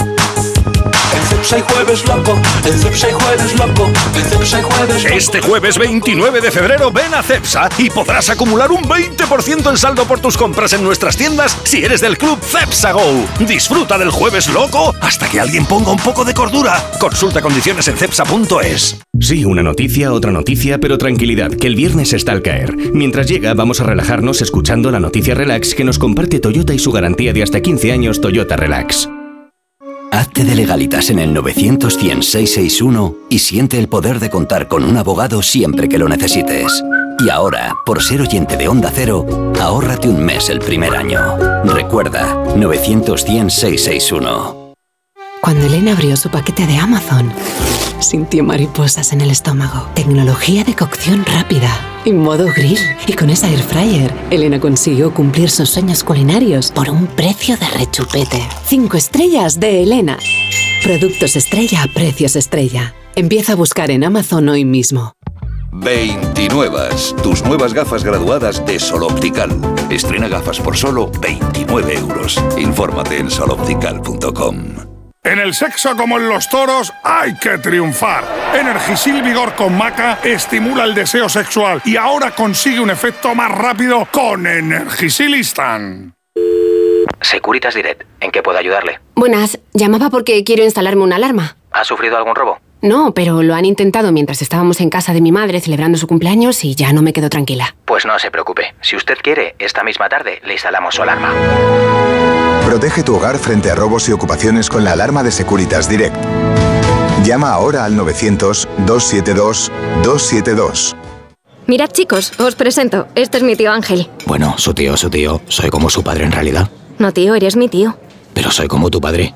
jueves loco, jueves loco, hay jueves loco. Este jueves 29 de febrero ven a Cepsa y podrás acumular un 20% en saldo por tus compras en nuestras tiendas si eres del club Cepsa Go. Disfruta del jueves loco hasta que alguien ponga un poco de cordura. Consulta condiciones en cepsa.es. Sí, una noticia, otra noticia, pero tranquilidad, que el viernes está al caer. Mientras llega, vamos a relajarnos escuchando la noticia relax que nos comparte Toyota y su garantía de hasta 15 años Toyota Relax. Hazte de legalitas en el 900 661 y siente el poder de contar con un abogado siempre que lo necesites. Y ahora, por ser oyente de Onda Cero, ahórrate un mes el primer año. Recuerda, 900 661. Cuando Elena abrió su paquete de Amazon, sintió mariposas en el estómago. Tecnología de cocción rápida, en modo grill. Y con esa air fryer, Elena consiguió cumplir sus sueños culinarios por un precio de rechupete. Cinco estrellas de Elena. Productos estrella a precios estrella. Empieza a buscar en Amazon hoy mismo. 29. Tus nuevas gafas graduadas de Sol Optical. Estrena gafas por solo 29 euros. Infórmate en soloptical.com. En el sexo como en los toros hay que triunfar. Energisil Vigor con Maca estimula el deseo sexual y ahora consigue un efecto más rápido con Energisilistan. Securitas Direct, ¿en qué puedo ayudarle? Buenas, llamaba porque quiero instalarme una alarma. ¿Ha sufrido algún robo? No, pero lo han intentado mientras estábamos en casa de mi madre celebrando su cumpleaños y ya no me quedo tranquila. Pues no se preocupe. Si usted quiere, esta misma tarde le instalamos su alarma. Protege tu hogar frente a robos y ocupaciones con la alarma de Securitas Direct. Llama ahora al 900-272-272. Mirad chicos, os presento. Este es mi tío Ángel. Bueno, su tío, su tío. Soy como su padre en realidad. No tío, eres mi tío. Pero soy como tu padre.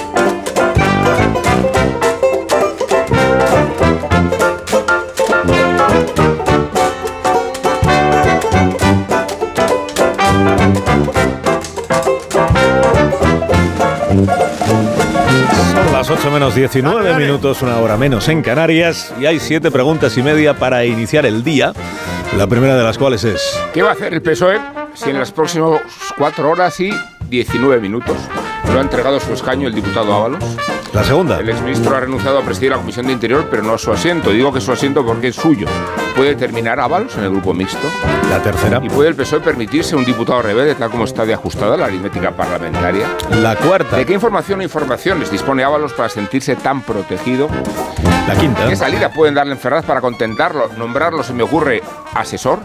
Son las 8 menos 19 minutos, una hora menos en Canarias, y hay siete preguntas y media para iniciar el día. La primera de las cuales es. ¿Qué va a hacer el PSOE si en las próximas 4 horas y 19 minutos lo ha entregado su escaño el diputado Ábalos? La segunda. El exministro ha renunciado a presidir la Comisión de Interior, pero no a su asiento. Digo que su asiento porque es suyo. ¿Puede terminar Ábalos en el grupo mixto? La tercera. ¿Y puede el PSOE permitirse un diputado rebelde tal como está de ajustada la aritmética parlamentaria? La cuarta. ¿De qué información o informaciones dispone Ábalos para sentirse tan protegido? La quinta. ¿Qué salida pueden darle en Ferraz para contentarlo, nombrarlo, se me ocurre, asesor?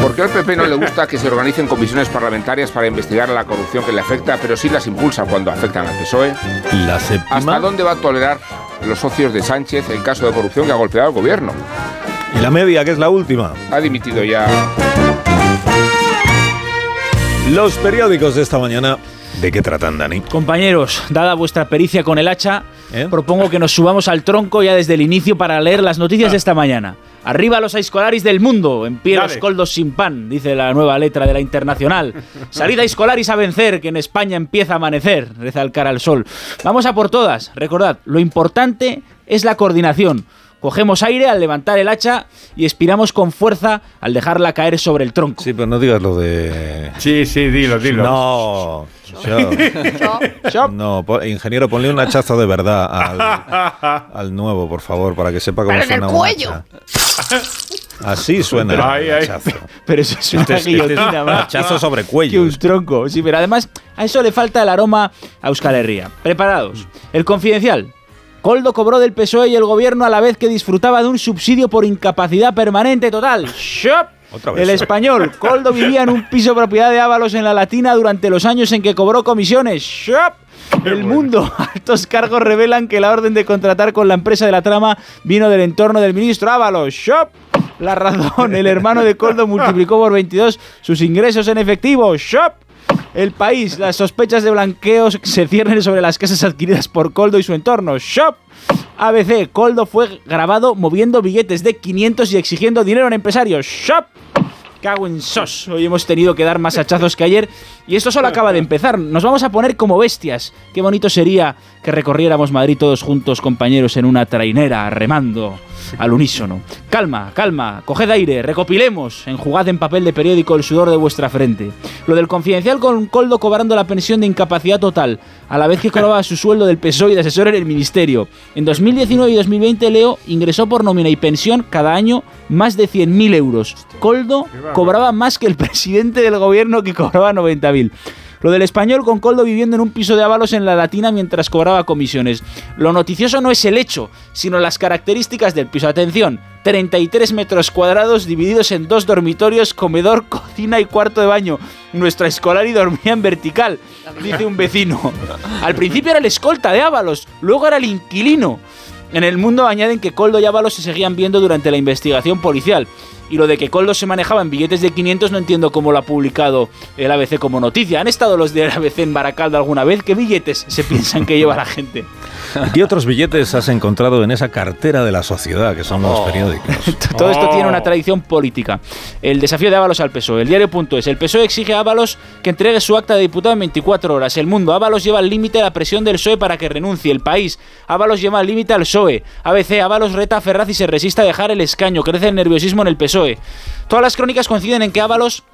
¿Por qué al PP no le gusta que se organicen comisiones parlamentarias para investigar la corrupción que le afecta, pero sí las impulsa cuando afectan al PSOE? La séptima. ¿Hasta dónde va a tolerar los socios de Sánchez el caso de corrupción que ha golpeado al gobierno? Y la media, que es la última. Ha dimitido ya. Los periódicos de esta mañana. ¿De qué tratan, Dani? Compañeros, dada vuestra pericia con el hacha, propongo que nos subamos al tronco ya desde el inicio para leer las noticias de esta mañana. Arriba los aiscolaris del mundo, en pie los Dale. coldos sin pan, dice la nueva letra de la Internacional. Salid aiscolaris a vencer, que en España empieza a amanecer, reza el cara al sol. Vamos a por todas, recordad, lo importante es la coordinación. Cogemos aire al levantar el hacha y expiramos con fuerza al dejarla caer sobre el tronco. Sí, pero no digas lo de... Sí, sí, dilo, dilo. No. yo- no, po- ingeniero, ponle un hachazo de verdad al, al nuevo, por favor, para que sepa cómo Pero en el suena un cuello. hacha. Así suena el Ay. Pero eso es una Este es- este es guillotina más hachazo sobre que cuello. un tronco. Sí, pero además a eso le falta el aroma a Euskal Herria. Preparados. El confidencial. Coldo cobró del PSOE y el gobierno a la vez que disfrutaba de un subsidio por incapacidad permanente total. ¡Shop! Otra vez. El español. Coldo vivía en un piso propiedad de Ábalos en la Latina durante los años en que cobró comisiones. ¡Shop! El mundo. Altos cargos revelan que la orden de contratar con la empresa de la trama vino del entorno del ministro Ábalos. ¡Shop! La razón. El hermano de Coldo multiplicó por 22 sus ingresos en efectivo. ¡Shop! El país, las sospechas de blanqueos se ciernen sobre las casas adquiridas por Coldo y su entorno. Shop. ABC, Coldo fue grabado moviendo billetes de 500 y exigiendo dinero a empresarios. Shop. Cago en sos. Hoy hemos tenido que dar más hachazos que ayer. Y esto solo acaba de empezar. Nos vamos a poner como bestias. Qué bonito sería que recorriéramos Madrid todos juntos, compañeros, en una trainera, remando al unísono. Calma, calma, coged aire, recopilemos, enjugad en papel de periódico el sudor de vuestra frente. Lo del confidencial con Coldo cobrando la pensión de incapacidad total, a la vez que cobraba su sueldo del PSOE y de asesor en el ministerio. En 2019 y 2020 Leo ingresó por nómina y pensión cada año más de 100.000 euros. Coldo cobraba más que el presidente del gobierno que cobraba 90.000. Lo del español con Coldo viviendo en un piso de avalos en la Latina mientras cobraba comisiones. Lo noticioso no es el hecho, sino las características del piso. Atención, 33 metros cuadrados divididos en dos dormitorios, comedor, cocina y cuarto de baño. Nuestra escolar y dormía en vertical, dice un vecino. Al principio era el escolta de Ábalos, luego era el inquilino. En el mundo añaden que Coldo y Ábalos se seguían viendo durante la investigación policial. Y lo de que Coldo se manejaba en billetes de 500 no entiendo cómo lo ha publicado el ABC como noticia. ¿Han estado los del ABC en Baracaldo alguna vez? ¿Qué billetes se piensan que lleva la gente? ¿Qué otros billetes has encontrado en esa cartera de la sociedad que son los Oh. periódicos? Todo esto tiene una tradición política. El desafío de Ábalos al PSOE. El diario.es. El PSOE exige a Ábalos que entregue su acta de diputado en 24 horas. El mundo. Ábalos lleva al límite la presión del PSOE para que renuncie. El país. Ábalos lleva al límite al PSOE. ABC. Ábalos reta a Ferraz y se resiste a dejar el escaño. Crece el nerviosismo en el PSOE. PSOE. Todas las crónicas coinciden en que Ábalos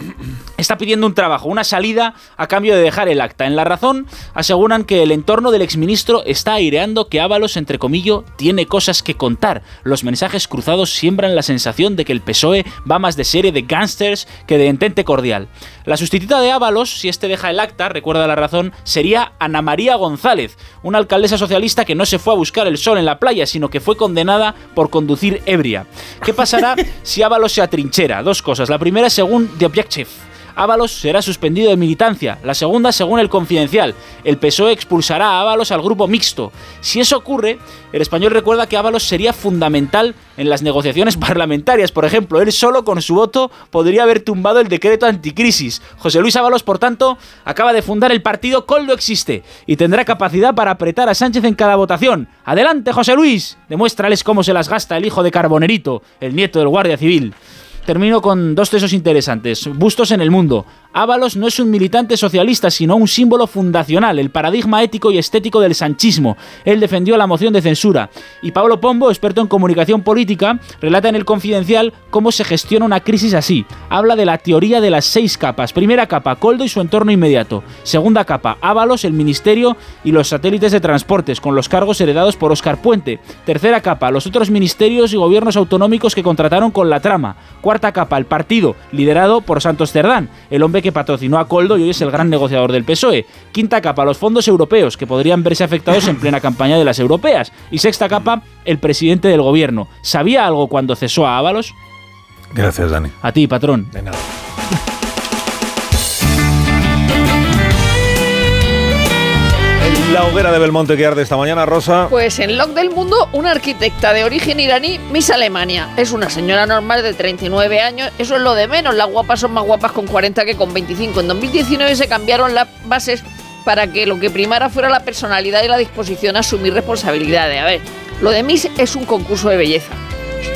está pidiendo un trabajo, una salida a cambio de dejar el acta. En La Razón aseguran que el entorno del exministro está aireando que Ábalos, entre comillas, tiene cosas que contar. Los mensajes cruzados siembran la sensación de que el PSOE va más de serie de gángsters que de entente cordial. La sustituta de Ábalos, si este deja el acta, recuerda La Razón, sería Ana María González, una alcaldesa socialista que no se fue a buscar el sol en la playa, sino que fue condenada por conducir ebria. ¿Qué pasará si Ábalos se atrinchera? Dos cosas. La primera, según The Objective. Ábalos será suspendido de militancia. La segunda, según el confidencial, el PSOE expulsará a Ábalos al grupo mixto. Si eso ocurre, el español recuerda que Ábalos sería fundamental en las negociaciones parlamentarias. Por ejemplo, él solo con su voto podría haber tumbado el decreto anticrisis. José Luis Ábalos, por tanto, acaba de fundar el partido Coldo Existe y tendrá capacidad para apretar a Sánchez en cada votación. Adelante, José Luis. Demuéstrales cómo se las gasta el hijo de Carbonerito, el nieto del Guardia Civil. Termino con dos tesos interesantes. Bustos en el mundo. Ábalos no es un militante socialista, sino un símbolo fundacional, el paradigma ético y estético del sanchismo. Él defendió la moción de censura. Y Pablo Pombo, experto en comunicación política, relata en el Confidencial cómo se gestiona una crisis así. Habla de la teoría de las seis capas. Primera capa, Coldo y su entorno inmediato. Segunda capa, Ábalos, el ministerio y los satélites de transportes, con los cargos heredados por Oscar Puente. Tercera capa, los otros ministerios y gobiernos autonómicos que contrataron con la trama. Cuarta capa, el partido, liderado por Santos Cerdán, el hombre que patrocinó a Coldo y hoy es el gran negociador del PSOE. Quinta capa, los fondos europeos, que podrían verse afectados en plena campaña de las europeas. Y sexta capa, el presidente del gobierno. ¿Sabía algo cuando cesó a Ábalos? Gracias, Dani. A ti, patrón. De nada. La hoguera de Belmonte que arde esta mañana, Rosa. Pues en Loc del Mundo, una arquitecta de origen iraní, Miss Alemania. Es una señora normal de 39 años, eso es lo de menos. Las guapas son más guapas con 40 que con 25. En 2019 se cambiaron las bases para que lo que primara fuera la personalidad y la disposición a asumir responsabilidades. A ver, lo de Miss es un concurso de belleza.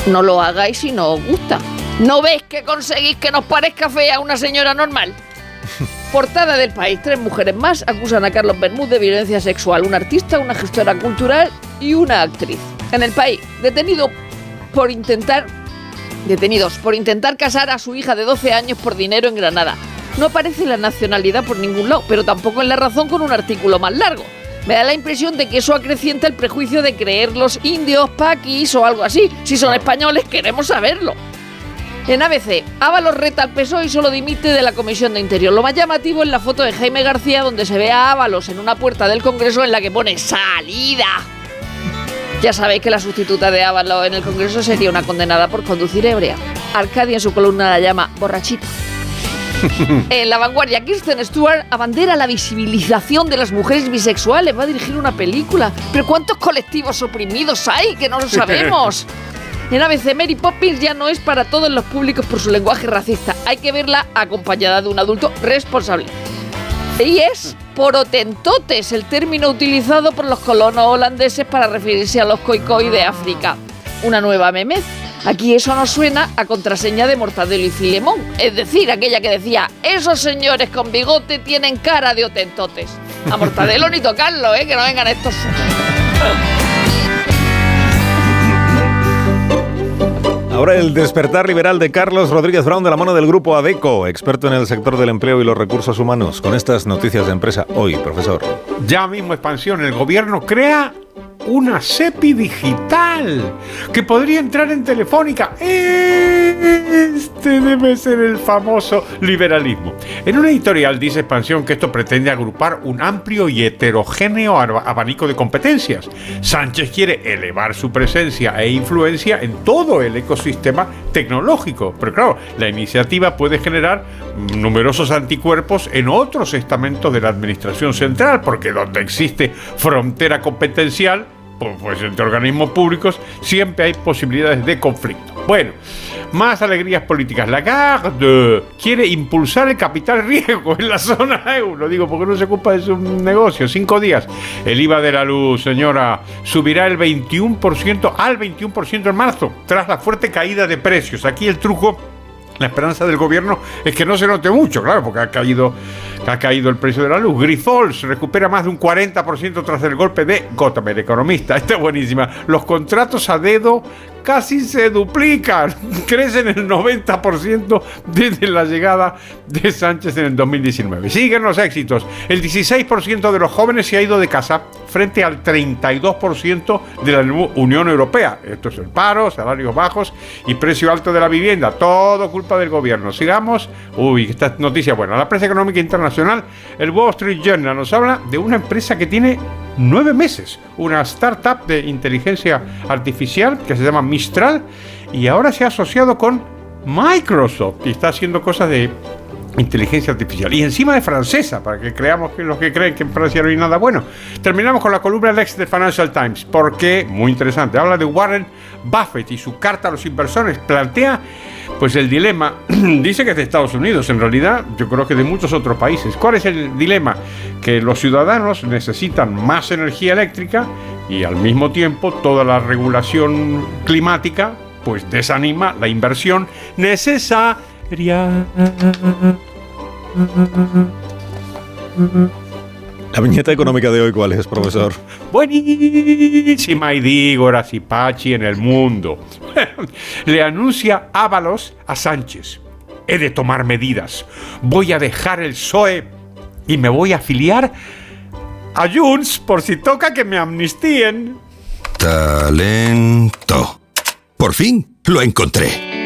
No lo hagáis si no os gusta. ¿No ves que conseguís que nos parezca fea una señora normal? Portada del país. Tres mujeres más acusan a Carlos Bermúdez de violencia sexual. Un artista, una gestora cultural y una actriz. En el país, detenido por intentar... Detenidos por intentar casar a su hija de 12 años por dinero en Granada. No aparece la nacionalidad por ningún lado, pero tampoco en la razón con un artículo más largo. Me da la impresión de que eso acrecienta el prejuicio de creer los indios, paquis o algo así. Si son españoles, queremos saberlo. En ABC, Ábalos reta al PSOE y solo dimite de la Comisión de Interior. Lo más llamativo es la foto de Jaime García donde se ve a Ábalos en una puerta del Congreso en la que pone salida. Ya sabéis que la sustituta de Ábalos en el Congreso sería una condenada por conducir ebria. Arcadia en su columna la llama borrachita. En la vanguardia, Kirsten Stewart abandera la visibilización de las mujeres bisexuales. Va a dirigir una película. Pero ¿cuántos colectivos oprimidos hay que no lo sabemos? En ABC, Mary Poppins ya no es para todos los públicos por su lenguaje racista. Hay que verla acompañada de un adulto responsable. Y es porotentotes, el término utilizado por los colonos holandeses para referirse a los coicoi de África. Una nueva memez. Aquí eso nos suena a contraseña de Mortadelo y Filemón, es decir, aquella que decía, esos señores con bigote tienen cara de otentotes. A Mortadelo ni tocarlo, ¿eh? que no vengan estos... Ahora el despertar liberal de Carlos Rodríguez Brown de la mano del grupo ADECO, experto en el sector del empleo y los recursos humanos. Con estas noticias de empresa hoy, profesor. Ya mismo expansión, el gobierno crea una CEPI digital que podría entrar en Telefónica. Este debe ser el famoso liberalismo. En una editorial dice Expansión que esto pretende agrupar un amplio y heterogéneo abanico de competencias. Sánchez quiere elevar su presencia e influencia en todo el ecosistema tecnológico. Pero claro, la iniciativa puede generar numerosos anticuerpos en otros estamentos de la administración central, porque donde existe frontera competencial, pues entre organismos públicos siempre hay posibilidades de conflicto. Bueno, más alegrías políticas. Lagarde quiere impulsar el capital riesgo en la zona euro. Digo, porque no se ocupa de su negocio. Cinco días. El IVA de la luz, señora, subirá el 21% al 21% en marzo, tras la fuerte caída de precios. Aquí el truco la esperanza del gobierno es que no se note mucho, claro, porque ha caído, ha caído el precio de la luz. Grifols recupera más de un 40% tras el golpe de Gotham, economista. Esta es buenísima. Los contratos a dedo casi se duplican, crecen el 90% desde la llegada de Sánchez en el 2019. Siguen los éxitos. El 16% de los jóvenes se ha ido de casa frente al 32% de la Unión Europea. Esto es el paro, salarios bajos y precio alto de la vivienda. Todo culpa del gobierno. Sigamos. Uy, esta noticia buena. La prensa económica internacional, el Wall Street Journal, nos habla de una empresa que tiene nueve meses. Una startup de inteligencia artificial que se llama Mistral y ahora se ha asociado con Microsoft y está haciendo cosas de inteligencia artificial. Y encima es francesa, para que creamos que los que creen que en Francia no hay nada bueno. Terminamos con la columna Lex de Financial Times, porque, muy interesante, habla de Warren Buffett y su carta a los inversores. Plantea, pues, el dilema. Dice que es de Estados Unidos, en realidad, yo creo que de muchos otros países. ¿Cuál es el dilema? Que los ciudadanos necesitan más energía eléctrica y al mismo tiempo toda la regulación climática, pues, desanima la inversión necesaria la viñeta económica de hoy, ¿cuál es, profesor? Buenísima y digo, Pachi en el mundo. Le anuncia Ábalos a Sánchez. He de tomar medidas. Voy a dejar el PSOE y me voy a afiliar a Junts por si toca que me amnistíen. Talento. Por fin lo encontré.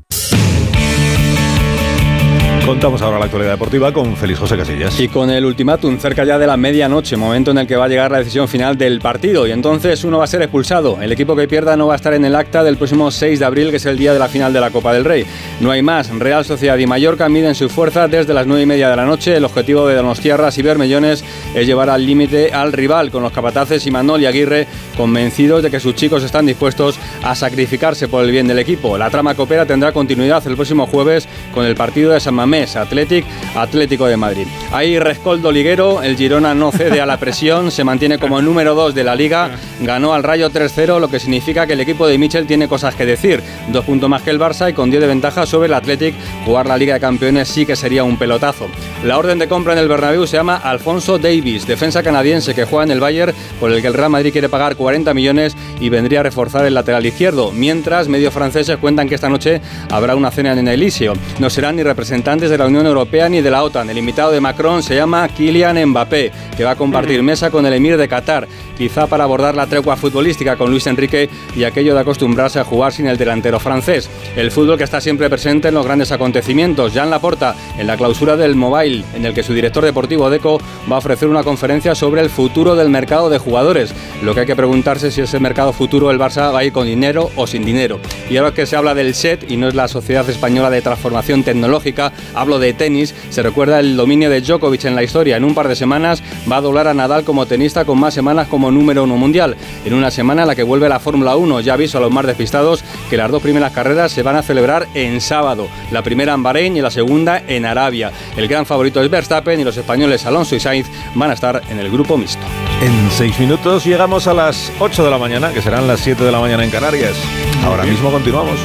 Contamos ahora la actualidad deportiva con Félix José Casillas. Y con el ultimátum cerca ya de la medianoche, momento en el que va a llegar la decisión final del partido. Y entonces uno va a ser expulsado. El equipo que pierda no va a estar en el acta del próximo 6 de abril, que es el día de la final de la Copa del Rey. No hay más. Real Sociedad y Mallorca miden su fuerza desde las 9 y media de la noche. El objetivo de Donostiarras y Bermellones es llevar al límite al rival, con los capataces y Manol y Aguirre convencidos de que sus chicos están dispuestos a sacrificarse por el bien del equipo. La trama copera tendrá continuidad el próximo jueves con el partido de San Mamés, Athletic, Atlético de Madrid. Ahí Rescoldo Liguero, el Girona no cede a la presión, se mantiene como número 2 de la liga, ganó al Rayo 3-0, lo que significa que el equipo de Michel tiene cosas que decir. Dos puntos más que el Barça y con 10 de ventaja sobre el Athletic, jugar la Liga de Campeones sí que sería un pelotazo. La orden de compra en el Bernabéu se llama Alfonso Davis, defensa canadiense que juega en el Bayern, por el que el Real Madrid quiere pagar 40 millones y vendría a reforzar el lateral izquierdo. Mientras, medios franceses cuentan que esta noche habrá una cena en Elíseo. No serán ni representantes de la Unión Europea ni de la OTAN. El invitado de Macron se llama Kylian Mbappé, que va a compartir mesa con el emir de Qatar, quizá para abordar la tregua futbolística con Luis Enrique y aquello de acostumbrarse a jugar sin el delantero francés. El fútbol que está siempre presente en los grandes acontecimientos. Jean Laporta, en la clausura del Mobile, en el que su director deportivo Deco va a ofrecer una conferencia sobre el futuro del mercado de jugadores. Lo que hay que preguntarse es si ese mercado futuro el Barça va a ir con dinero o sin dinero. Y ahora que se habla del SET y no es la Sociedad Española de Transformación Tecnológica, hablo de tenis, se recuerda el dominio de Djokovic en la historia. En un par de semanas va a doblar a Nadal como tenista con más semanas como número uno mundial. En una semana en la que vuelve la Fórmula 1, ya aviso a los más despistados que las dos primeras carreras se van a celebrar en sábado. La primera en Bahrein y la segunda en Arabia. El gran favorito es Verstappen y los españoles Alonso y Sainz van a estar en el grupo mixto. En seis minutos llegamos a las 8 de la mañana, que serán las 7 de la mañana en Canarias. Ahora mismo continuamos.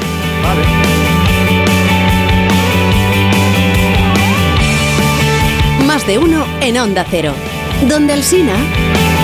De uno en Onda Cero. Donde el Sina...